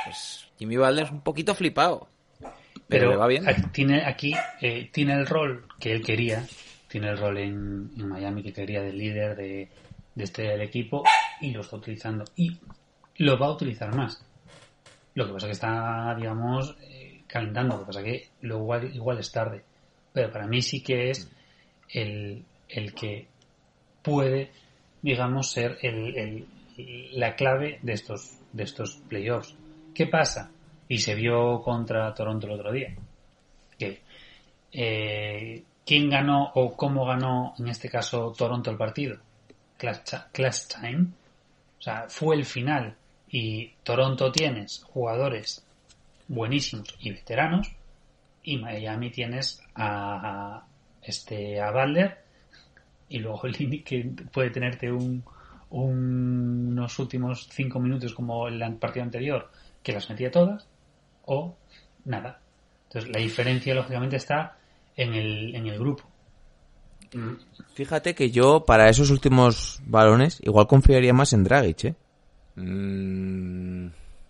Pues Jimmy Butler es un poquito flipado. Pero, le va bien. aquí tiene aquí eh, tiene el rol que él quería tiene el rol en, en Miami que quería de líder de, de estrella del equipo y lo está utilizando y lo va a utilizar más. Lo que pasa que está digamos eh, calentando lo que pasa que lo igual igual es tarde. Pero para mí sí que es el, el que puede digamos ser el, el- la clave de estos de estos playoffs. Qué pasa y se vio contra Toronto el otro día. Que eh, quién ganó o cómo ganó en este caso Toronto el partido class, cha- class time. O sea fue el final y Toronto tienes jugadores buenísimos y veteranos y Miami tienes a, este a Butler y luego Lini que puede tenerte un, un- unos últimos cinco minutos como el partido anterior que las metía todas o nada. Entonces la diferencia lógicamente está en el, en el grupo. Fíjate que yo, para esos últimos balones, igual confiaría más en Dragic, ¿eh? Mm,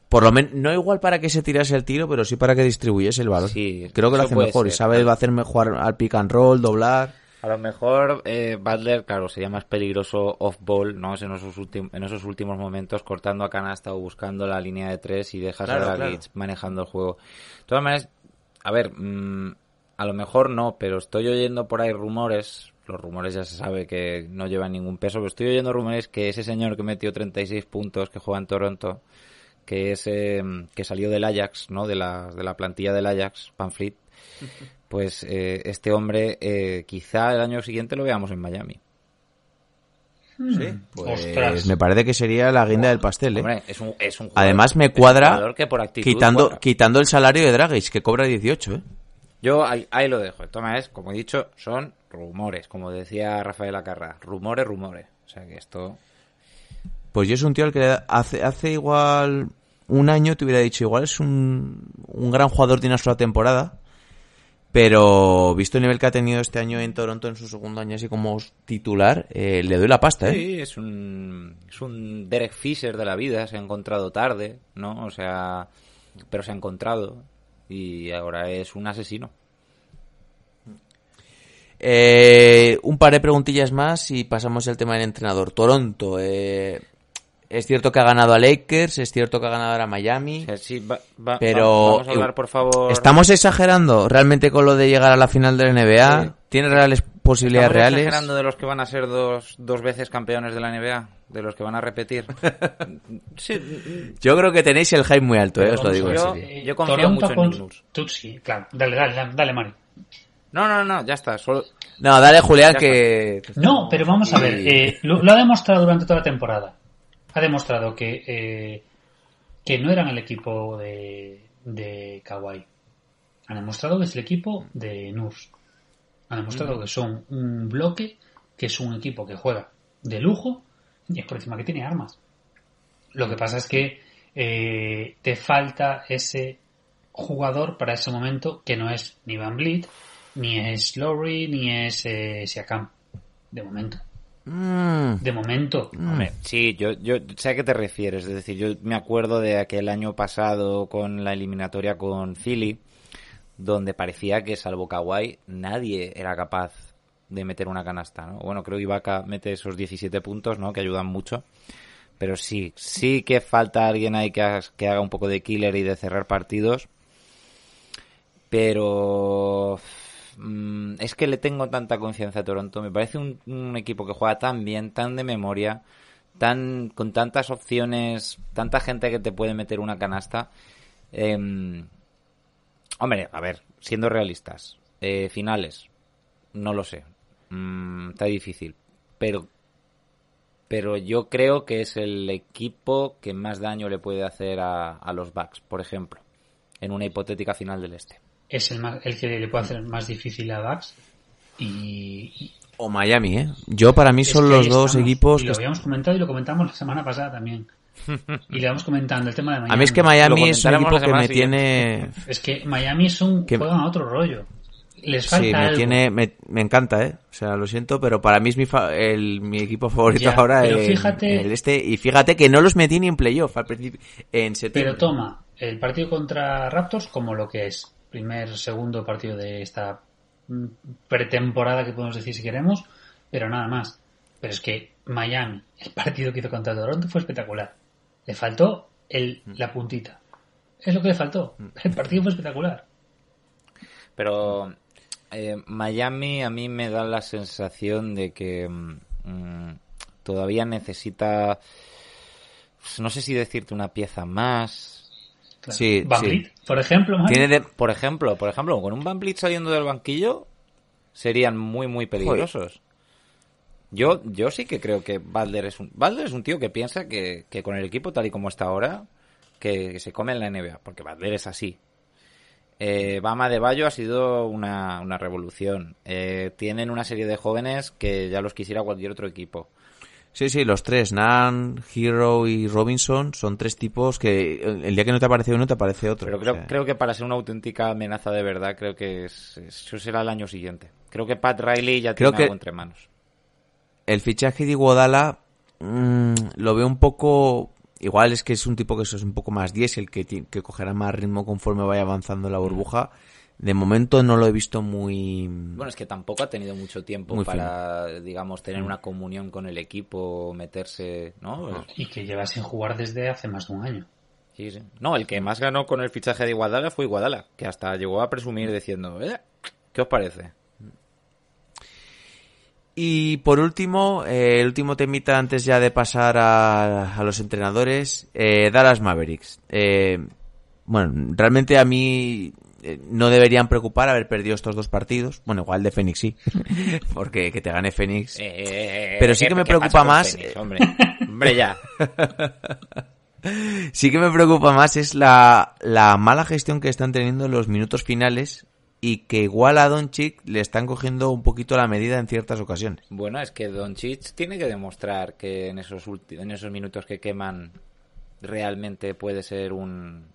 Por lo menos, no igual para que se tirase el tiro, pero sí para que distribuyese el balón. Sí, Creo que lo hace mejor y ser. sabe va a hacer mejor al pick and roll, doblar. a lo mejor eh, Butler, claro, sería más peligroso off-ball, ¿no? En esos, últimos, en esos últimos momentos, cortando a canasta o buscando la línea de tres y dejas Claro, a Dragic claro. manejando el juego. De todas maneras, a ver, mm, a lo mejor no, pero estoy oyendo por ahí rumores, los rumores ya se sabe que no llevan ningún peso, pero estoy oyendo rumores que ese señor que metió 36 puntos, que juega en Toronto, que es eh, que salió del Ajax, ¿no? De la, de la plantilla del Ajax, Panfleet, [laughs] pues eh, este hombre eh, quizá el año siguiente lo veamos en Miami. Sí, pues Ostras. me parece que sería la guinda del pastel, ¿eh? Hombre, es un, es un jugador- Además me es cuadra jugador que por actitud quitando, cuadra. quitando el salario de Dragic, que cobra 18, ¿eh? Yo ahí, ahí lo dejo. De todas maneras, como he dicho, son rumores, como decía Rafael Acarra. Rumores, rumores. O sea que esto... Pues yo es un tío al que hace, hace igual un año te hubiera dicho, igual es un, un gran jugador de una sola temporada, pero visto el nivel que ha tenido este año en Toronto en su segundo año así como titular, eh, le doy la pasta, ¿eh? Sí, es un, es un Derek Fisher de la vida. Se ha encontrado tarde, ¿no? O sea, pero se ha encontrado. Y ahora es un asesino. Eh, un par de preguntillas más y pasamos al tema del entrenador. Toronto, eh, Es cierto que ha ganado a Lakers, es cierto que ha ganado a Miami. O sea, sí, va- va- Pero vamos a hablar, por favor. ¿Estamos exagerando realmente con lo de llegar a la final de la NBA? Sí. ¿Tiene reales posibilidades ¿Estamos reales? exagerando de los que van a ser dos, dos veces campeones de la NBA? ¿De los que van a repetir? [laughs] sí, Yo creo que tenéis el hype muy alto, eh, os lo digo yo- yo confío Toronto mucho en Nurse. Sí, claro. Dale, dale, dale, dale, Mario. No, no, no, ya está. Solo... No, dale Julián Ya que... No, pero vamos a ver. eh, lo, lo ha demostrado durante toda la temporada. Ha demostrado que, eh, que no eran el equipo de, de Kawhi. Han demostrado que es el equipo de Nurs. Han demostrado que son un bloque, que es un equipo que juega de lujo y es por encima que tiene armas. Lo que pasa es que eh, te falta ese jugador para ese momento que no es ni Van Vliet, ni es Lowry, ni es eh, Siakam. De momento. Mm, De momento. Hombre, sí, yo, yo sé a qué te refieres. Es decir, yo me acuerdo de aquel año pasado con la eliminatoria con Philly, donde parecía que salvo Kawhi nadie era capaz de meter una canasta, ¿no? Bueno, creo que Ibaka mete esos 17 puntos, ¿no? Que ayudan mucho. Pero sí, sí que falta alguien ahí que, haga- que haga un poco de killer y de cerrar partidos. Pero mm, es que le tengo tanta confianza a Toronto. Me parece un, equipo que juega tan bien, tan de memoria, tan con tantas opciones, tanta gente que te puede meter una canasta. Em, hombre, a ver, siendo realistas, eh, finales, no lo sé. Mm, está difícil. Pero pero yo creo que es el equipo que más daño le puede hacer a, a los Bucks, por ejemplo, en una hipotética final del Este. Es el, más- el que le puede hacer más difícil a Bucks. Y, y- O Miami, ¿eh? Yo para mí son los dos estamos. equipos Y que... lo habíamos comentado y lo comentamos la semana pasada también. [laughs] Y le vamos comentando el tema de Miami. A mí es que Miami es un equipo que me tiene... [laughs] Es que Miami es un, Que- juegan a otro rollo. Les falta Sí, me algo. tiene, me, me encanta, ¿eh? O sea, lo siento, pero para mí es mi, fa- el, mi equipo favorito Ya, ahora pero en- fíjate- en el este. Y fíjate que no los metí ni en playoff al principio, en septiembre. Pero toma el partido contra Raptors como lo que es. Primer, segundo partido de esta mm, pretemporada que podemos decir si queremos, pero nada más. Pero es que Miami, el partido que hizo contra Toronto fue espectacular. Le faltó el, Mm. la puntita. Es lo que le faltó. El partido fue espectacular. Pero eh, Miami a mí me da la sensación de que mm, mm, todavía necesita, pues, no sé si decirte una pieza más. Claro. Sí, Van sí. Vliet, por ejemplo. Tiene de... Por ejemplo, por ejemplo, con un Van Vliet saliendo del banquillo serían muy muy peligrosos. Yo, yo sí que creo que Balder es un Balder es un tío que piensa que, que con el equipo tal y como está ahora que, que se come en la NBA, porque Balder es así. Eh, Bama de Bayo ha sido una, una revolución. Eh, tienen una serie de jóvenes que ya los quisiera cualquier otro equipo. Sí, sí, los tres, Nan, Hero y Robinson, son tres tipos que el día que no te aparece uno te aparece otro. Pero o creo, sea, creo que para ser una auténtica amenaza de verdad, creo que es- eso será el año siguiente. Creo que Pat Riley ya Creo tiene que- algo entre manos. El fichaje de Iguodala mm, lo veo un poco... Igual es que es un tipo que es un poco más diésel, que, que cogerá más ritmo conforme vaya avanzando la burbuja. De momento no lo he visto muy... Bueno, es que tampoco ha tenido mucho tiempo Muy para, digamos, tener una comunión con el equipo, meterse, ¿no? Y que lleva sin jugar desde hace más de un año. Sí, sí. No, el que más ganó con el fichaje de Iguadala fue Iguadala, que hasta llegó a presumir diciendo, "Eh, ¿qué os parece? Y por último, eh, el último temita antes ya de pasar a, a los entrenadores, eh, Dallas Mavericks. Eh, bueno, realmente a mí eh, no deberían preocupar haber perdido estos dos partidos. Bueno, igual de Phoenix sí, [laughs] porque que te gane Phoenix. Eh, Pero sí ¿qué- que me preocupa más, eh, hombre, hombre ya. [laughs] Sí que me preocupa más es la, la mala gestión que están teniendo en los minutos finales y que igual a Doncic le están cogiendo un poquito la medida en ciertas ocasiones. Bueno, es que Doncic tiene que demostrar que en esos en esos minutos que queman realmente puede ser un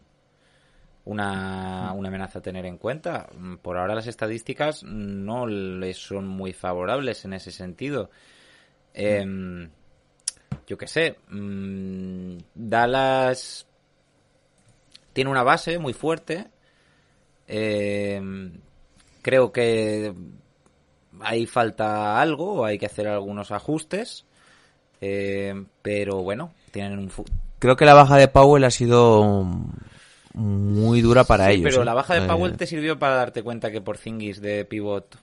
una, una amenaza a tener en cuenta. Por ahora las estadísticas no le son muy favorables en ese sentido. Em, yo qué sé, mm, Dallas tiene una base muy fuerte. Em, creo que ahí falta algo, hay que hacer algunos ajustes. Eh, pero bueno, tienen un... Creo que la baja de Powell ha sido muy dura para Sí, ellos. Pero ¿eh? la baja de Eh, Powell te sirvió para darte cuenta que Porzingis de pivot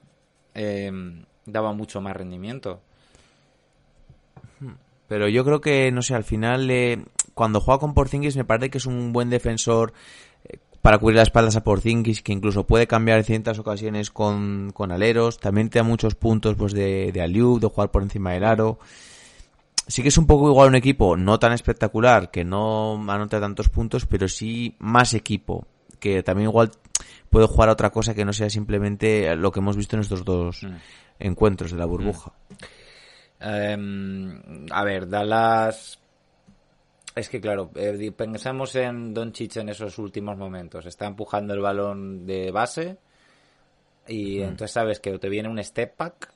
eh, daba mucho más rendimiento. Pero yo creo que, no sé, al final, eh, cuando juega con Porzingis me parece que es un buen defensor eh, para cubrir las espaldas a Porzingis, que incluso puede cambiar en ciertas ocasiones con, con aleros. También te da muchos puntos pues de, de alley-oop, de jugar por encima del aro. Sí que es un poco igual un equipo no tan espectacular, que no anota tantos puntos, pero sí más equipo, que también igual puede jugar a otra cosa que no sea simplemente lo que hemos visto en estos dos Mm. encuentros de la burbuja. Eh, a ver, Dallas. Es que claro, eh, pensamos en Doncic en esos últimos momentos. Está empujando el balón de base y entonces sabes que te viene un step back,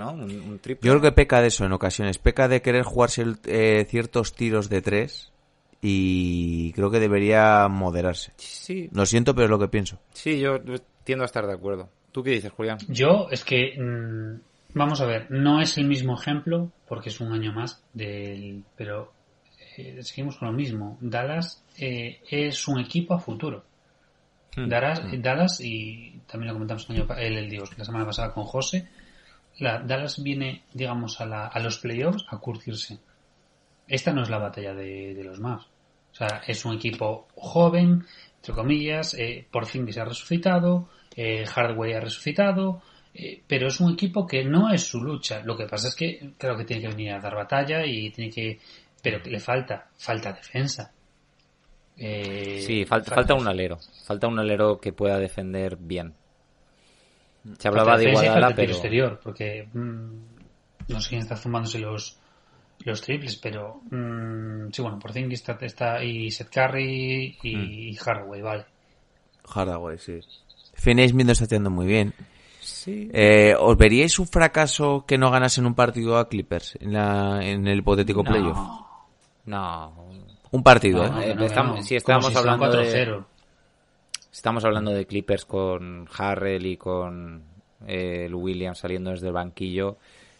¿no? Un, un triple. Yo creo que peca de eso en ocasiones. Peca de querer jugarse el- eh, ciertos tiros de tres y creo que debería moderarse. Sí, Lo siento, pero es lo que pienso. sí, yo tiendo a estar de acuerdo. ¿Tú qué dices, Julián? Yo es que, mm, vamos a ver, no es el mismo ejemplo, porque es un año más, del, pero eh, seguimos con lo mismo. Dallas eh, es un equipo a futuro. Hmm. Dallas, Dallas, y también lo comentamos el, año, el, el, digo, la semana pasada con José, la, Dallas viene, digamos, a, la, a los playoffs a curtirse. Esta no es la batalla de, los más. O sea, es un equipo joven, entre comillas, eh, Porzingis ha resucitado, eh, Hardway ha resucitado, eh, pero es un equipo que no es su lucha. Lo que pasa es que creo que tiene que venir a dar batalla y tiene que, pero que le falta, falta defensa. Eh, Sí, falta, falta un alero. Falta un alero que pueda defender bien. Se hablaba de Iguadala, pero... exterior, porque mm, no sé quién está zumbándose los los triples, pero mm, sí, bueno, Porzingis está, está y Seth Curry y, y Hardaway, vale. Hardaway, sí. Finney Smith no está haciendo muy bien. Sí. Eh, ¿Os veríais un fracaso que no ganasen un partido a Clippers en, la, en el hipotético No. playoff? No. Un partido, No, ¿eh? no, no, estamos- no. si estamos Como si hablando de- 4-0. Estamos hablando de Clippers con Harrell y con eh, el Williams saliendo desde el banquillo.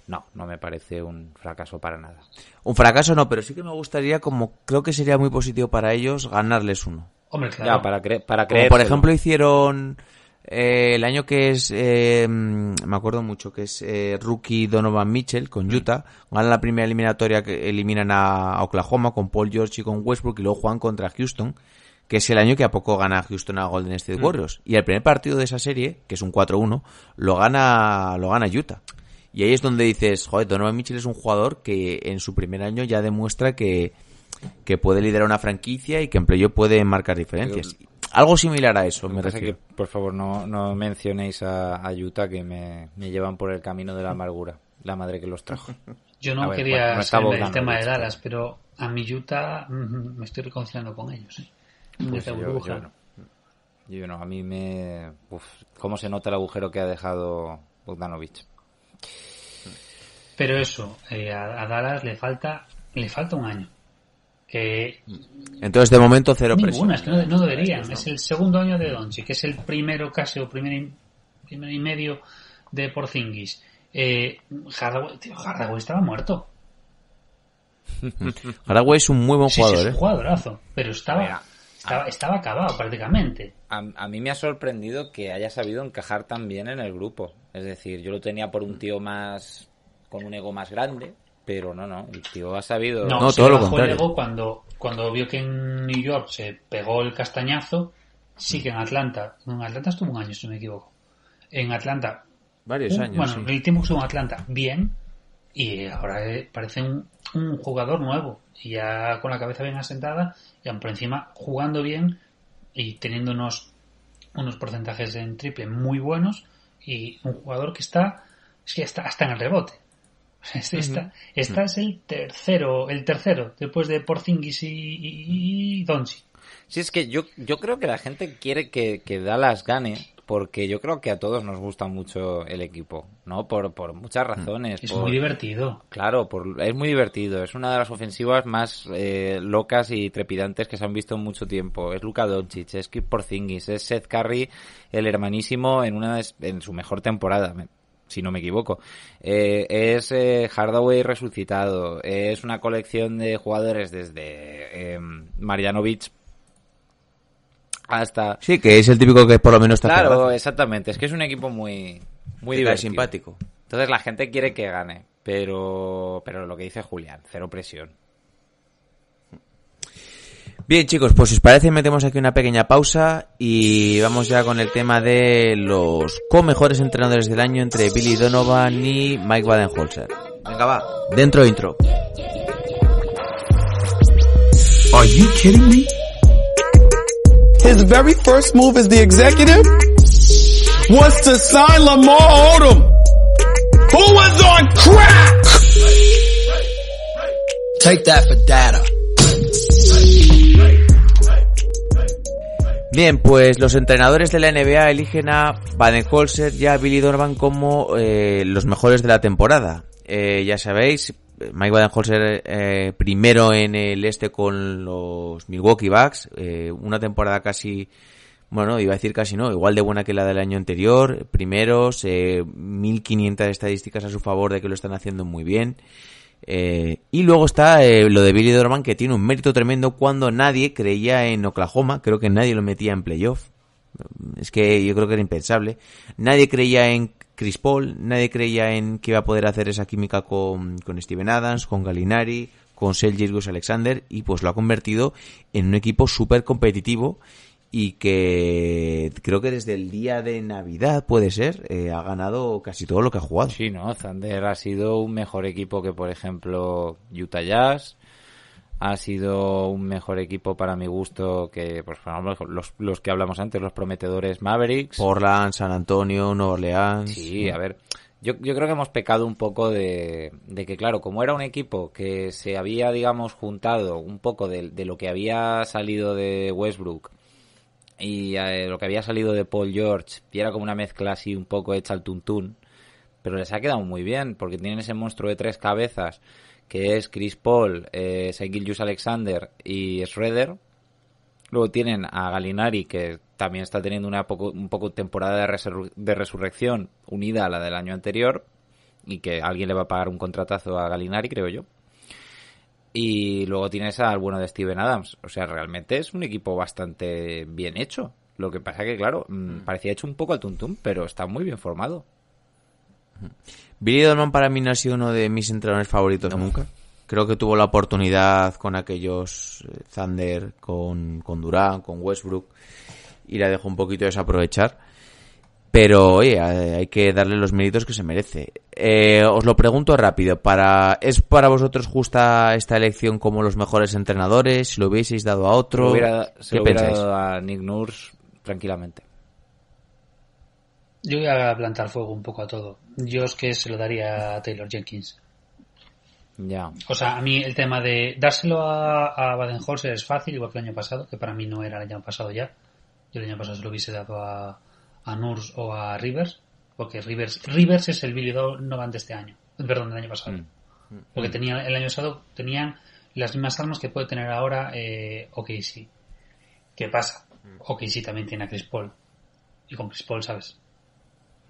No, no me parece un fracaso para nada. Un fracaso no, pero sí que me gustaría, como creo que sería muy positivo para ellos, ganarles uno. Hombre, claro. Ya, para, cre- para Como creer. por ejemplo hicieron eh, el año que es, eh, me acuerdo mucho, que es eh, rookie Donovan Mitchell con Utah. Ganan la primera eliminatoria que eliminan a, a Oklahoma con Paul George y con Westbrook y luego juegan contra Houston, que es el año que a poco gana Houston a Golden State Warriors. Y el primer partido de esa serie, que es un 4-1, lo gana, lo gana Utah. Y ahí es donde dices, joder, Donovan Mitchell es un jugador que en su primer año ya demuestra que, que puede liderar una franquicia y que en playoff puede marcar diferencias. Algo similar a eso, me refiero. que, por favor, no, no mencionéis a, a Utah que me, me llevan por el camino de la amargura. La madre que los trajo. [laughs] Yo no ver, quería bueno, no del Bogdanovic, tema de Dallas, pero a mi Utah mm, me estoy reconciliando con ellos. ¿eh? Pues yo, burbuja. yo no. Yo no, a mí me... Uf, ¿Cómo se nota el agujero que ha dejado Bogdanovich? Pero eso, eh, a, a Dallas le falta le falta un año. Que Entonces, de momento, cero ninguna, presión. es que no, no deberían. Es el segundo año de Doncic, que es el primero casi o primer y, primero y medio de Porzingis. Eh, Hardaway, tío, Hardaway estaba muerto. [laughs] Hardaway es un muy buen Sí, sí, jugador, es ¿eh? un jugadorazo, pero estaba, Mira, estaba, estaba acabado prácticamente. A, a mí me ha sorprendido que haya sabido encajar tan bien en el grupo. Es decir, yo lo tenía por un tío más... con un ego más grande, pero no, no, el tío ha sabido... No, No, se todo lo bajó el contrario. ego cuando, cuando vio que en New York se pegó el castañazo. Sí que en Atlanta, en Atlanta estuvo un año, si no me equivoco. En Atlanta, Varios un- años, bueno, sí. el tiempo que estuvo en Atlanta, bien. Y ahora eh, parece un, un jugador nuevo. Y ya con la cabeza bien asentada, y aún por encima jugando bien y teniendo unos, unos porcentajes en triple muy buenos. Y un jugador que está, es que está hasta en el rebote. [laughs] Este, esta, es el tercero, el tercero, después de Porzingis y, y, y Doncic. Sí, es que yo, yo creo que la gente quiere que, que Dallas gane porque yo creo que a todos nos gusta mucho el equipo, ¿no? Por, por muchas razones. Es por- muy divertido. Claro, por, es muy divertido. Es una de las ofensivas más eh, locas y trepidantes que se han visto en mucho tiempo. Es Luka Doncic, es Kip Porzingis, es Seth Curry, el hermanísimo en una de- en su mejor temporada. Me- si no me equivoco. Eh, es eh, Hardaway resucitado, es una colección de jugadores desde eh, Marjanovic hasta... Sí, que es el típico que por lo menos está Claro, cerrado. exactamente, es que es un equipo muy, muy divertido. simpático. Entonces la gente quiere que gane, pero, pero lo que dice Julián, cero presión. Bien, chicos, pues si os parece, metemos aquí una pequeña pausa y vamos ya con el tema de los co-mejores entrenadores del año entre Billy Donovan y Mike Badenholzer. Venga, va. Dentro intro. Are you kidding me? His very first move as the executive was to sign Lamar Odom, who was on crack. Take that for data. Bien, pues los entrenadores de la NBA eligen a Badenholzer y a Billy Donovan como eh, los mejores de la temporada. Eh, ya sabéis, Mike Badenholzer eh, primero en el este con los Milwaukee Bucks, eh, una temporada casi, bueno, iba a decir casi no, igual de buena que la del año anterior, primeros, eh, 1500 estadísticas a su favor de que lo están haciendo muy bien. Eh, y luego está eh, lo de Billy Donovan que tiene un mérito tremendo cuando nadie creía en Oklahoma, creo que nadie lo metía en playoff. Es que yo creo que era impensable. Nadie creía en Chris Paul, nadie creía en que iba a poder hacer esa química con, con Steven Adams, con Galinari, con Selgius Alexander y pues lo ha convertido en un equipo súper competitivo y que creo que desde el día de Navidad puede ser, eh, ha ganado casi todo lo que ha jugado. Sí, ¿no? Thunder ha sido un mejor equipo que, por ejemplo, Utah Jazz. Ha sido un mejor equipo para mi gusto que, pues, por ejemplo, los, los que hablamos antes, los prometedores Mavericks. Portland, San Antonio, Nueva Orleans. Sí, a ver. Yo, yo creo que hemos pecado un poco de, de que, claro, como era un equipo que se había, digamos, juntado un poco de, de lo que había salido de Westbrook y eh, lo que había salido de Paul George, y era como una mezcla así un poco hecha al tuntún, pero les ha quedado muy bien, porque tienen ese monstruo de tres cabezas, que es Chris Paul, eh, Alexander y Schroeder. Luego tienen a Galinari, que también está teniendo una poco, un poco temporada de, resurre- de resurrección unida a la del año anterior, y que alguien le va a pagar un contratazo a Galinari, creo yo. Y luego tienes al bueno de Steven Adams. O sea, realmente es un equipo bastante bien hecho. Lo que pasa que, claro, mm, parecía hecho un poco al tuntún, pero está muy bien formado. Billy Donovan para mí no ha sido uno de mis entrenadores favoritos nunca. Creo que tuvo la oportunidad con aquellos eh, Thunder, con, con Durán, con Westbrook, y la dejó un poquito desaprovechar. Pero, oye, eh, hay que darle los méritos que se merece. Eh, os lo pregunto rápido. Para, ¿Es para vosotros justa esta elección como los mejores entrenadores? Si lo hubieseis dado a otro, hubiera, se ¿qué lo hubiera pensáis? dado a Nick Nurse tranquilamente. Yo voy a plantar fuego un poco a todo. Yo es que se lo daría a Taylor Jenkins. Ya. O sea, a mí el tema de dárselo a, a Baden-Holzer es fácil, igual que el año pasado, que para mí no era el año pasado ya. Yo el año pasado se lo hubiese dado a, a Nurs o a Rivers, porque Rivers, Rivers es el Billy Donovan de este año, perdón, del año pasado. Mm. Porque tenía, el año pasado tenían las mismas armas que puede tener ahora eh, OKC. ¿Qué pasa? OKC también tiene a Chris Paul. Y con Chris Paul, ¿sabes?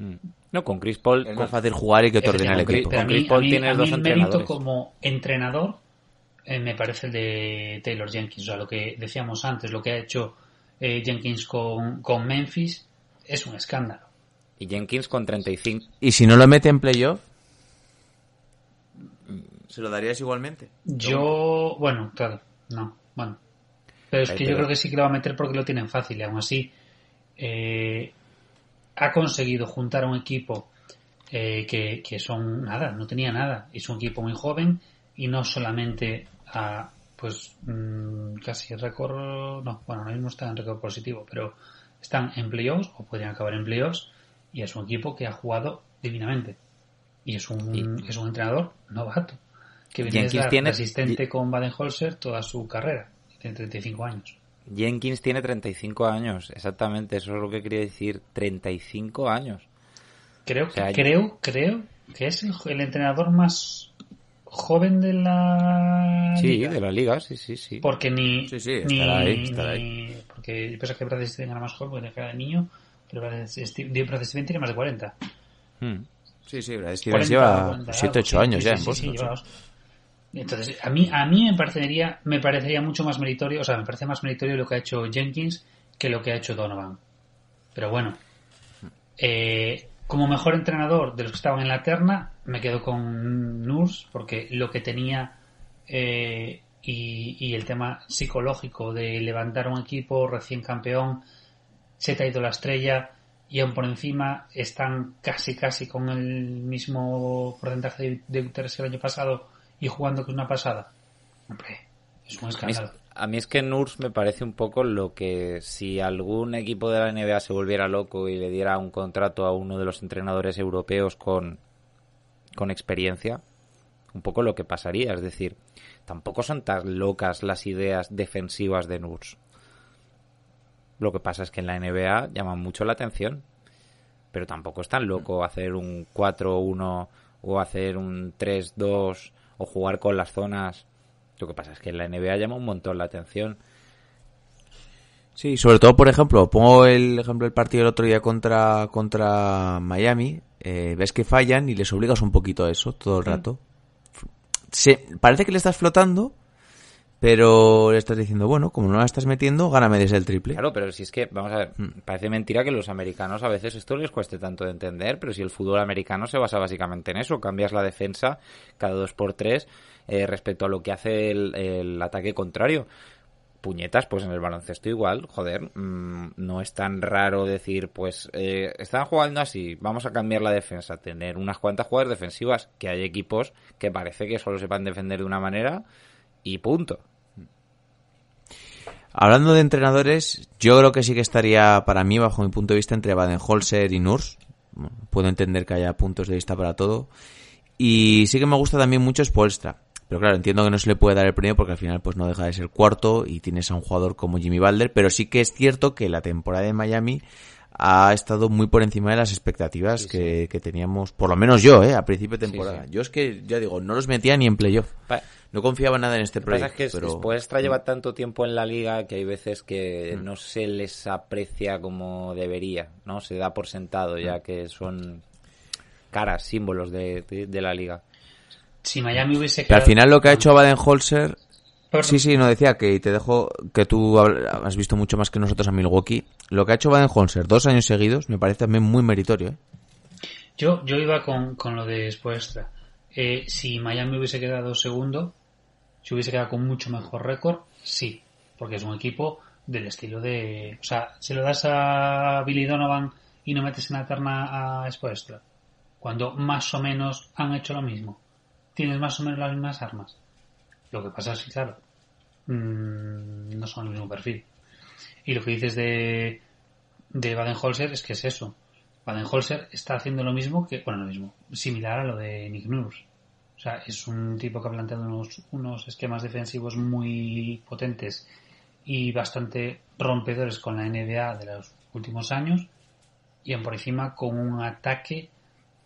Mm. No, con Chris Paul. Es más fácil jugar y que te ordene el equipo. pero a Con mí, Chris Paul a mí- tienes a mí dos el mérito entrenadores. como entrenador eh, me parece el de Taylor Jenkins. O sea, lo que decíamos antes, lo que ha hecho eh, Jenkins con, con Memphis es un escándalo. Y Jenkins con 35. Y si no lo mete en playoff, ¿se lo darías igualmente? Yo, bueno, claro, no, bueno. Pero es que yo creo que sí que lo va a meter porque lo tienen fácil y aún así eh, ha conseguido juntar a un equipo eh, que, que son nada, no tenía nada. Es un equipo muy joven y no solamente a, pues, mm, casi récord, no, bueno, ahora mismo están en récord positivo, pero están en playoffs o podrían acabar en playoffs y es un equipo que ha jugado divinamente. Y es un, es un entrenador novato que viene tiene- de asistente con Baden-Holzer toda su carrera. Tiene 35 años. Jenkins tiene 35 años, exactamente, eso es lo que quería decir, 35 años. Creo, O sea, creo, creo que es el, el entrenador más joven de la Sí, liga. de la liga, sí, sí, sí. Porque ni, Sí, sí, ni, estará ahí, estará ni- porque yo pensaba que Brad Steven era más joven porque era de niño, pero Brad Steven, Brad Steven tiene más de 40. Mm. Sí, sí, Brad Stevens lleva 7-8 años ya en Boston. Entonces, a mí, a mí me parecería, me parecería mucho más meritorio, o sea, me parece más meritorio lo que ha hecho Jenkins que lo que ha hecho Donovan. Pero bueno, eh, como mejor entrenador de los que estaban en la terna, me quedo con Nurs, porque lo que tenía eh, y, y, el tema psicológico de levantar un equipo recién campeón, se te ha ido la estrella y aún por encima están casi casi con el mismo porcentaje de que el año pasado y jugando que es una pasada. Hombre, es un escándalo. A mí es que Nurs me parece un poco lo que si algún equipo de la NBA se volviera loco y le diera un contrato a uno de los entrenadores europeos con, con experiencia, un poco lo que pasaría. Es decir, tampoco son tan locas las ideas defensivas de Nurs. Lo que pasa es que en la NBA llaman mucho la atención. Pero tampoco es tan loco hacer un 4-1 o hacer un 3-2 o jugar con las zonas. Lo que pasa es que en la NBA llama un montón la atención. Sí, sobre todo, por ejemplo, pongo el ejemplo del partido el otro día contra, contra Miami. Eh, ves que fallan y les obligas un poquito a eso todo el rato. Se, parece que le estás flotando, pero le estás diciendo, bueno, como no la estás metiendo, gáname desde el triple. Claro, pero si es que, vamos a ver, mm. parece mentira que los americanos a veces esto les cueste tanto de entender, pero si el fútbol americano se basa básicamente en eso, cambias la defensa cada dos por tres eh, respecto a lo que hace el, ataque contrario. Puñetas, pues en el baloncesto igual, joder, mmm, no es tan raro decir, pues eh, están jugando así, vamos a cambiar la defensa, tener unas cuantas jugadas defensivas, que hay equipos que parece que solo sepan defender de una manera y punto. Hablando de entrenadores, yo creo que sí que estaría, para mí, bajo mi punto de vista, entre Baden-Holzer y Nurs. puedo entender que haya puntos de vista para todo. Y sí que me gusta también mucho Spolstra. Pero claro, entiendo que no se le puede dar el premio porque al final pues no deja de ser cuarto y tienes a un jugador como Jimmy Balder, pero sí que es cierto que la temporada de Miami ha estado muy por encima de las expectativas que, que, teníamos, por lo menos yo, ¿eh? a principio de temporada. yo es que, ya digo, no los metía ni en playoff. No confiaba nada en este proyecto. que pero... después lleva tanto tiempo en la liga que hay veces que mm. no se les aprecia como debería, ¿no? Se da por sentado ya mm. que son caras, símbolos de, de, la liga. Si Miami hubiese quedado... al final lo que ha hecho Baden-Holzer... Sí, sí, no decía que te dejo que tú has visto mucho más que nosotros a Milwaukee. Lo que ha hecho Baden-Holzer dos años seguidos me parece también muy meritorio. ¿eh? Yo, yo iba con, con lo de Spoestra. Eh, si Miami hubiese quedado segundo, si hubiese quedado con mucho mejor récord, sí, porque es un equipo del estilo de... O sea, se lo das a Billy Donovan y no metes en la terna a Spoestra, cuando más o menos han hecho lo mismo. Tienes más o menos las mismas armas. Lo que pasa es que, claro, mmm, no son el mismo perfil. Y lo que dices de, de Baden-Holzer es que es eso. Baden-Holzer está haciendo lo mismo que, bueno, lo mismo, similar a lo de Nick Nurse. O sea, es un tipo que ha planteado unos, unos esquemas defensivos muy potentes y bastante rompedores con la NBA de los últimos años y por encima con un ataque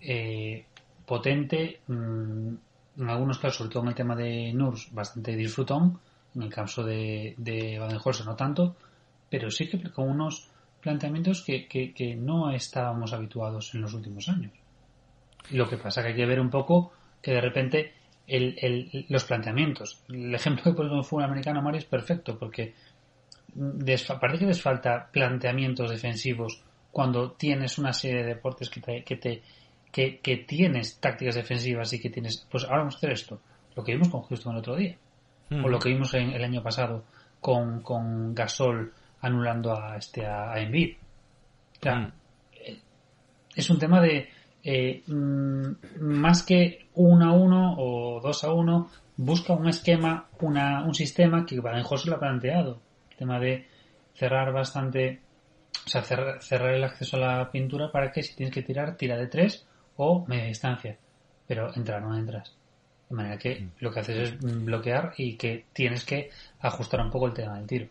eh, potente, mm, en algunos casos, sobre todo en el tema de Nurs, bastante disfrutón, en el caso de, de Baden-Holzer no tanto, pero sí que con unos planteamientos que, que, que no estábamos habituados en los últimos años. Lo que pasa que hay que ver un poco que de repente el, los planteamientos. El ejemplo que pongo el fútbol americano, Mario, es perfecto porque parece que les falta planteamientos defensivos cuando tienes una serie de deportes que te, que te que, tienes tácticas defensivas y que tienes pues ahora vamos a hacer esto. Lo que vimos con Houston el otro día. O lo que vimos en, el año pasado con, con Gasol anulando a este a, Embiid. Eh, es un tema de eh, mm, más que 1 a 1 o 2 a 1, busca un esquema, una, un sistema que Baden-Holzer lo ha planteado. El tema de cerrar bastante, o sea, cerrar, cerrar, el acceso a la pintura para que si tienes que tirar, tira de 3 o media distancia. Pero entrar no entras. De manera que mm. lo que haces es bloquear y que tienes que ajustar un poco el tema del tiro.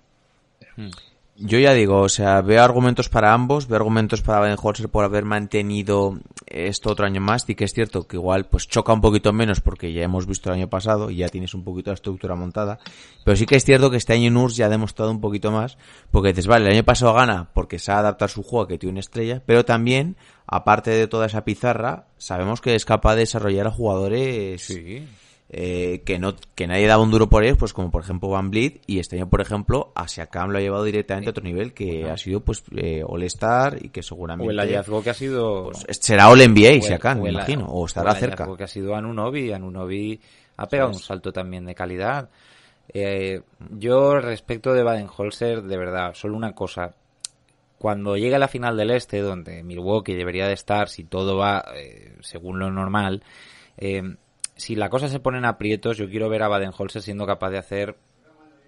Mm. Yo ya digo, o sea, veo argumentos para ambos, veo argumentos para Baden-Holzer por haber mantenido esto otro año más, y que es cierto que igual pues choca un poquito menos porque ya hemos visto el año pasado y ya tienes un poquito la estructura montada, pero sí que es cierto que este año Nurs ya ha demostrado un poquito más, porque dices, vale, el año pasado gana porque se ha adaptado su juego que tiene una estrella, pero también, aparte de toda esa pizarra, sabemos que es capaz de desarrollar a jugadores Sí. Eh, que no que nadie daba un duro por ellos, pues como por ejemplo Van Bleed y este año por ejemplo a Siakam lo ha llevado directamente a otro nivel que ha sido pues eh, All Star y que seguramente O el hallazgo que ha sido... pues, será All NBA o el- Siakam, o me imagino, o o estará el cerca. que ha sido Anunobi. Anunobi ha pegado un salto también de calidad. Eh, yo respecto de Baden-Holzer, de verdad, solo una cosa. Cuando llegue a la final del Este, donde Milwaukee debería de estar, si todo va eh, según lo normal, eh, si la cosa se pone en aprietos, yo quiero ver a Baden-Holzer siendo capaz de hacer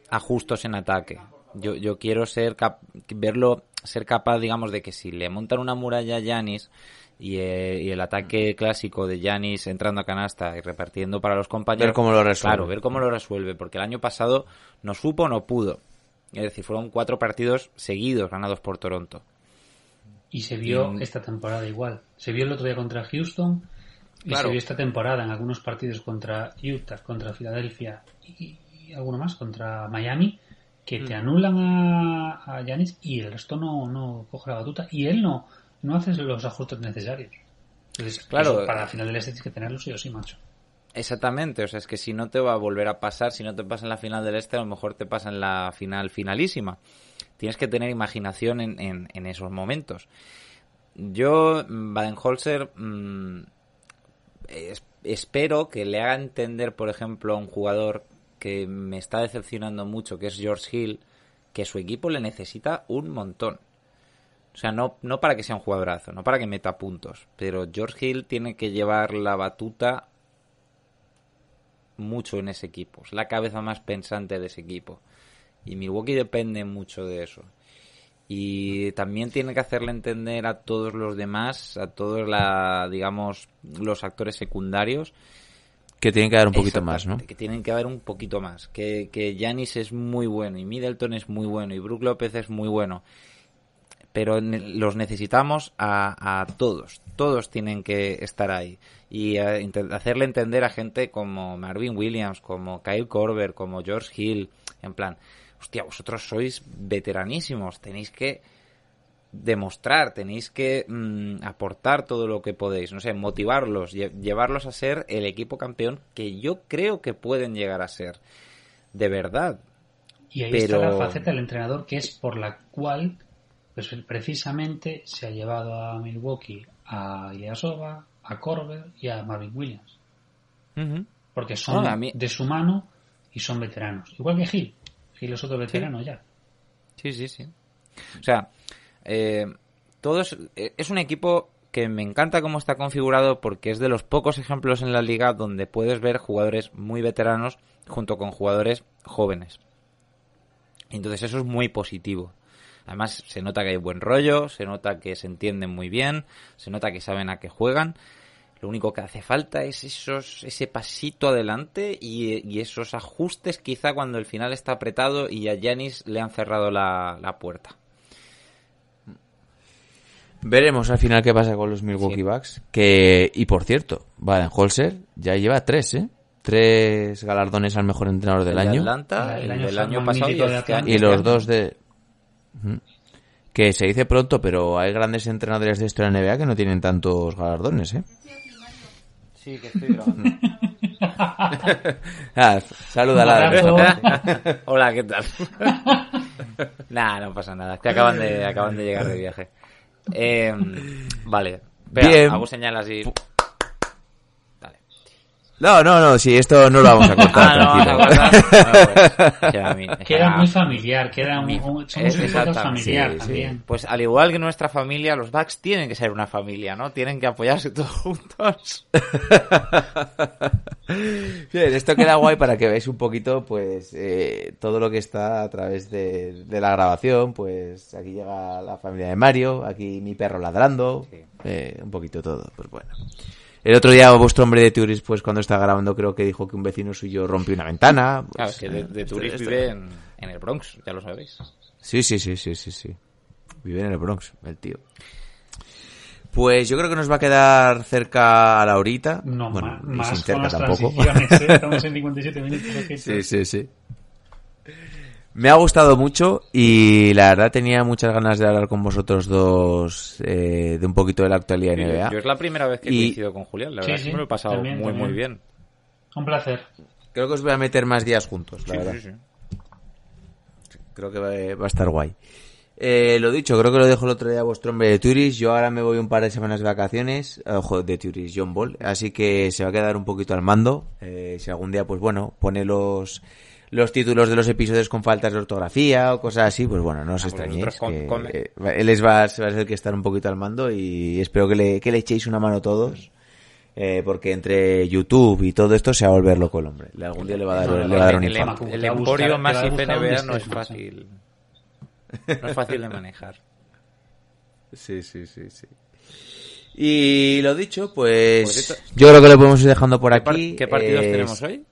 ajustos en ataque. Yo, yo quiero ser cap- verlo ser capaz, digamos, de que si le montan una muralla a Yanis y, eh, y el ataque clásico de Yanis entrando a canasta y repartiendo para los compañeros, Ver cómo lo resuelve. Claro, ver cómo lo resuelve, porque el año pasado no supo o no pudo. Es decir, fueron cuatro partidos seguidos ganados por Toronto. Y se vio esta temporada igual. Se vio el otro día contra Houston y Claro. se vio esta temporada en algunos partidos contra Utah, contra Filadelfia y, y alguno más, contra Miami, que Mm. te anulan a, Giannis y el resto no, no coge la batuta y él no, no hace los ajustes necesarios. Entonces, Claro. eso para la final del este tienes que tenerlo sí o sí, macho. Exactamente, o sea, es que si no te va a volver a pasar, si no te pasa en la final del Este, a lo mejor te pasa en la final finalísima. Tienes que tener imaginación en, en, en esos momentos. Yo, mm, Baden-Holzer, mm, es- espero que le haga entender, por ejemplo, a un jugador que me está decepcionando mucho, que es George Hill, que su equipo le necesita un montón. O sea, no, no para que sea un jugadorazo, no para que meta puntos, pero George Hill tiene que llevar la batuta mucho en ese equipo. Es la cabeza más pensante de ese equipo. Y Milwaukee depende mucho de eso. Y también tiene que hacerle entender a todos los demás, a todos la, digamos, los actores secundarios, Que tienen que dar un poquito más, ¿no? Que tienen que haber un poquito más. Que, que es muy bueno y Middleton es muy bueno y Brook López es muy bueno. Pero los necesitamos a, a todos. Todos tienen que estar ahí. Y inte- hacerle entender a gente como Marvin Williams, como Kyle Korver, como George Hill. En plan, hostia, vosotros sois veteranísimos. Tenéis que demostrar, tenéis que mm, aportar todo lo que podéis, no sé, motivarlos, lle- llevarlos a ser el equipo campeón que yo creo que pueden llegar a ser, de verdad. Y ahí Pero- está la faceta del entrenador que es por la cual pues precisamente se ha llevado a Milwaukee a Ilyasova, a Corber y a Marvin Williams. Porque son de su mano y son veteranos. Igual que Gil. Gil es otro veterano ya. Sí, sí, sí. O sea, eh, todos eh, es un equipo que me encanta cómo está configurado porque es de los pocos ejemplos en la liga donde puedes ver jugadores muy veteranos junto con jugadores jóvenes. Entonces eso es muy positivo. Además se nota que hay buen rollo, se nota que se entienden muy bien, se nota que saben a qué juegan. Lo único que hace falta es esos, ese pasito adelante y, y esos ajustes quizá cuando el final está apretado y a Yanis le han cerrado la, la puerta. Veremos al final qué pasa con los Milwaukee Sí. Bucks. Que, y por cierto, Baden-Holzer ya lleva tres, ¿eh? Tres galardones al mejor entrenador del El de año. Atlanta, El el, año pasado y, este Atlanta. año. y los dos de... Que se dice pronto, pero hay grandes entrenadores de historia NBA que no tienen tantos galardones, ¿eh? Sí, que estoy grabando. [laughs] Ah. Un Alberto. [laughs] Hola, ¿qué tal? [laughs] nah, no pasa nada. Que acaban de, acaban de llegar de viaje. Eh, vale. Vea, Bien. hago señal así. No, no, no, si esto no lo vamos a cortar, Ah, no, tranquilo. vamos a cortar. No, pues, mi- Queda muy familiar, queda muy, es un exactamente, familiar sí, sí. también. Pues al igual que nuestra familia, los Bucks tienen que ser una familia, ¿no? Tienen que apoyarse todos juntos. Bien, esto queda guay para que veáis un poquito, pues, eh, todo lo que está a través de, de la grabación. Pues aquí llega la familia de Mario, aquí mi perro ladrando, Sí. eh, un poquito todo, pues bueno. El otro día vuestro hombre de Turis, pues cuando estaba grabando, creo que dijo que un vecino suyo rompió una ventana. pues, Claro, es que de, de esto- Turis vive en, en el Bronx, ya lo sabéis. Sí, sí, sí, sí, sí, sí. Vive en el Bronx, el tío. Pues yo creo que nos va a quedar cerca a la horita. No, bueno, más sin con cerca las tampoco. transiciones, ¿eh? Estamos en [laughs] 57 minutos. Sí, sí, sí. Me ha gustado mucho y la verdad tenía muchas ganas de hablar con vosotros dos eh, de un poquito de la actualidad de Yo, NBA. yo es la primera vez que Y- coincido con Julián. La Sí, verdad sí, que me lo he pasado también, muy, también. muy bien. Un placer. Creo que os voy a meter más días juntos, la Sí, verdad. sí, sí. Creo que va, va a estar guay. Eh, lo dicho, creo que lo dejo el otro día a vuestro hombre de Turis. Yo ahora me voy un par de semanas de vacaciones. eh, Ojo, de Turis, John Ball. Así que se va a quedar un poquito al mando. Eh, si algún día, pues bueno, pone los, los títulos de los episodios con faltas de ortografía o cosas así, pues bueno, no os pues extrañéis. nosotros con- que, con- eh, él es va, se va a ser el que estar un poquito al mando y espero que le, que le echéis una mano todos. eh, porque entre YouTube y todo esto se va a volver loco el hombre. Le- Algún día le va a dar, No, no, le va a dar un el, infarto. el a emporio más te va a buscar NBA donde no es fácil. No es fácil de manejar. Sí, sí, sí, sí. Y lo dicho, pues yo creo que lo podemos ir dejando por ¿Qué, par- aquí. qué partidos Eh, tenemos hoy?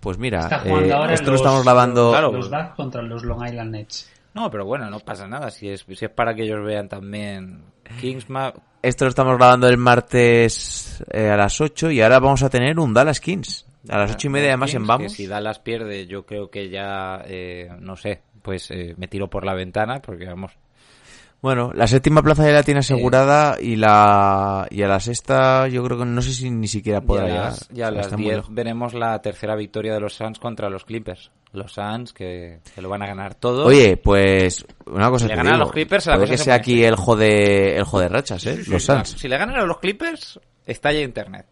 Pues mira, Está jugando eh, ahora esto lo los- estamos grabando. Claro. Los Ducks contra los Long Island Nets. No, pero bueno, no pasa nada. Si es, si es para que ellos vean también Kings Ma- Esto lo estamos grabando el martes eh, a las 8 y ahora vamos a tener un Dallas Kings. A las ocho y media además Kings, en que Vamos. si Dallas pierde, yo creo que ya, eh, no sé, pues eh, me tiro por la ventana porque vamos. Bueno, la séptima plaza ya la tiene asegurada y la y a la sexta yo creo que no sé si ni siquiera podrá llegar. las, y a las está muy 10 lejos. veremos la tercera victoria de los Suns contra los Clippers. Los Suns que, que lo van a ganar todo. Oye, pues una cosa Si le te ganan a los Clippers, la puede cosa que se sea aquí el jode el jode rachas, ¿eh? Sí, sí, los Suns. Si le ganan a los Clippers, estalla Internet.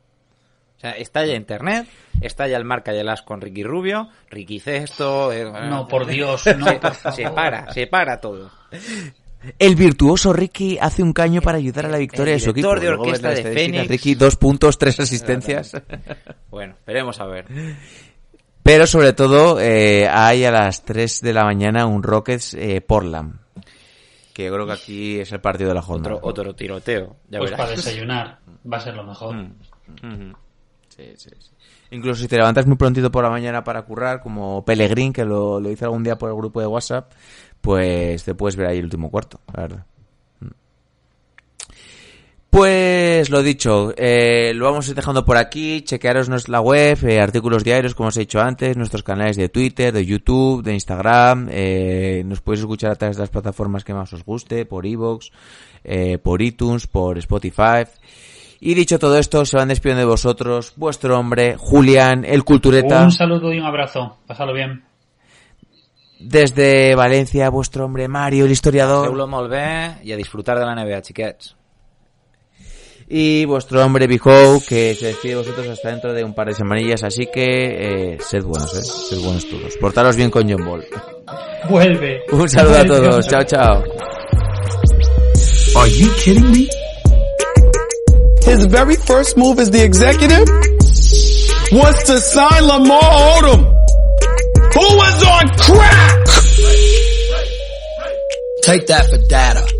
O sea, estalla Internet, estalla el marca y el as con Ricky Rubio, Ricky hice esto... eh, No, por Dios, [laughs] no, se, por favor. se para, se para todo. El virtuoso Ricky hace un caño para ayudar a la victoria de su equipo. director de orquesta de Phoenix. Ricky, dos puntos, tres asistencias. [laughs] Bueno, veremos a ver. Pero sobre todo eh, hay a las 3 de la mañana un Rockets eh, Portland. Que yo creo que aquí es el partido de la jornada. Otro, otro tiroteo. Ya Pues verás. para [laughs] desayunar va a ser lo mejor. Mm. Ujú. Sí, sí, sí. Incluso si te levantas muy prontito por la mañana para currar, como Pellegrín, que lo, lo hizo algún día por el grupo de WhatsApp, pues te puedes ver ahí el último cuarto, la verdad. Mm. Pues lo dicho, eh, lo vamos a ir dejando por aquí, chequearos nuestra web, eh, artículos diarios, como os he dicho antes, nuestros canales de Twitter, de YouTube, de Instagram, eh, nos podéis escuchar a través de las plataformas que más os guste, por Evox, eh, por iTunes, por Spotify. Y dicho todo esto, se van despidiendo de vosotros, vuestro hombre, Julián, el cultureta, Un saludo y un abrazo. Pásalo bien. desde Valencia, vuestro hombre, Mario, el historiador. Feu-lo molt bé i a disfrutar de la NBA, xiquets. Y vuestro hombre Bijo, que se despide de vosotros hasta dentro de un par de semanillas. Así que, eh, sed buenos, eh. Sed buenos todos. Portaros bien con John Ball. Vuelve. Un saludo a todos. Chao, chao. Are you kidding me? His very first move as the executive was to sign Lamar Odom, who was on crack. Take that for data.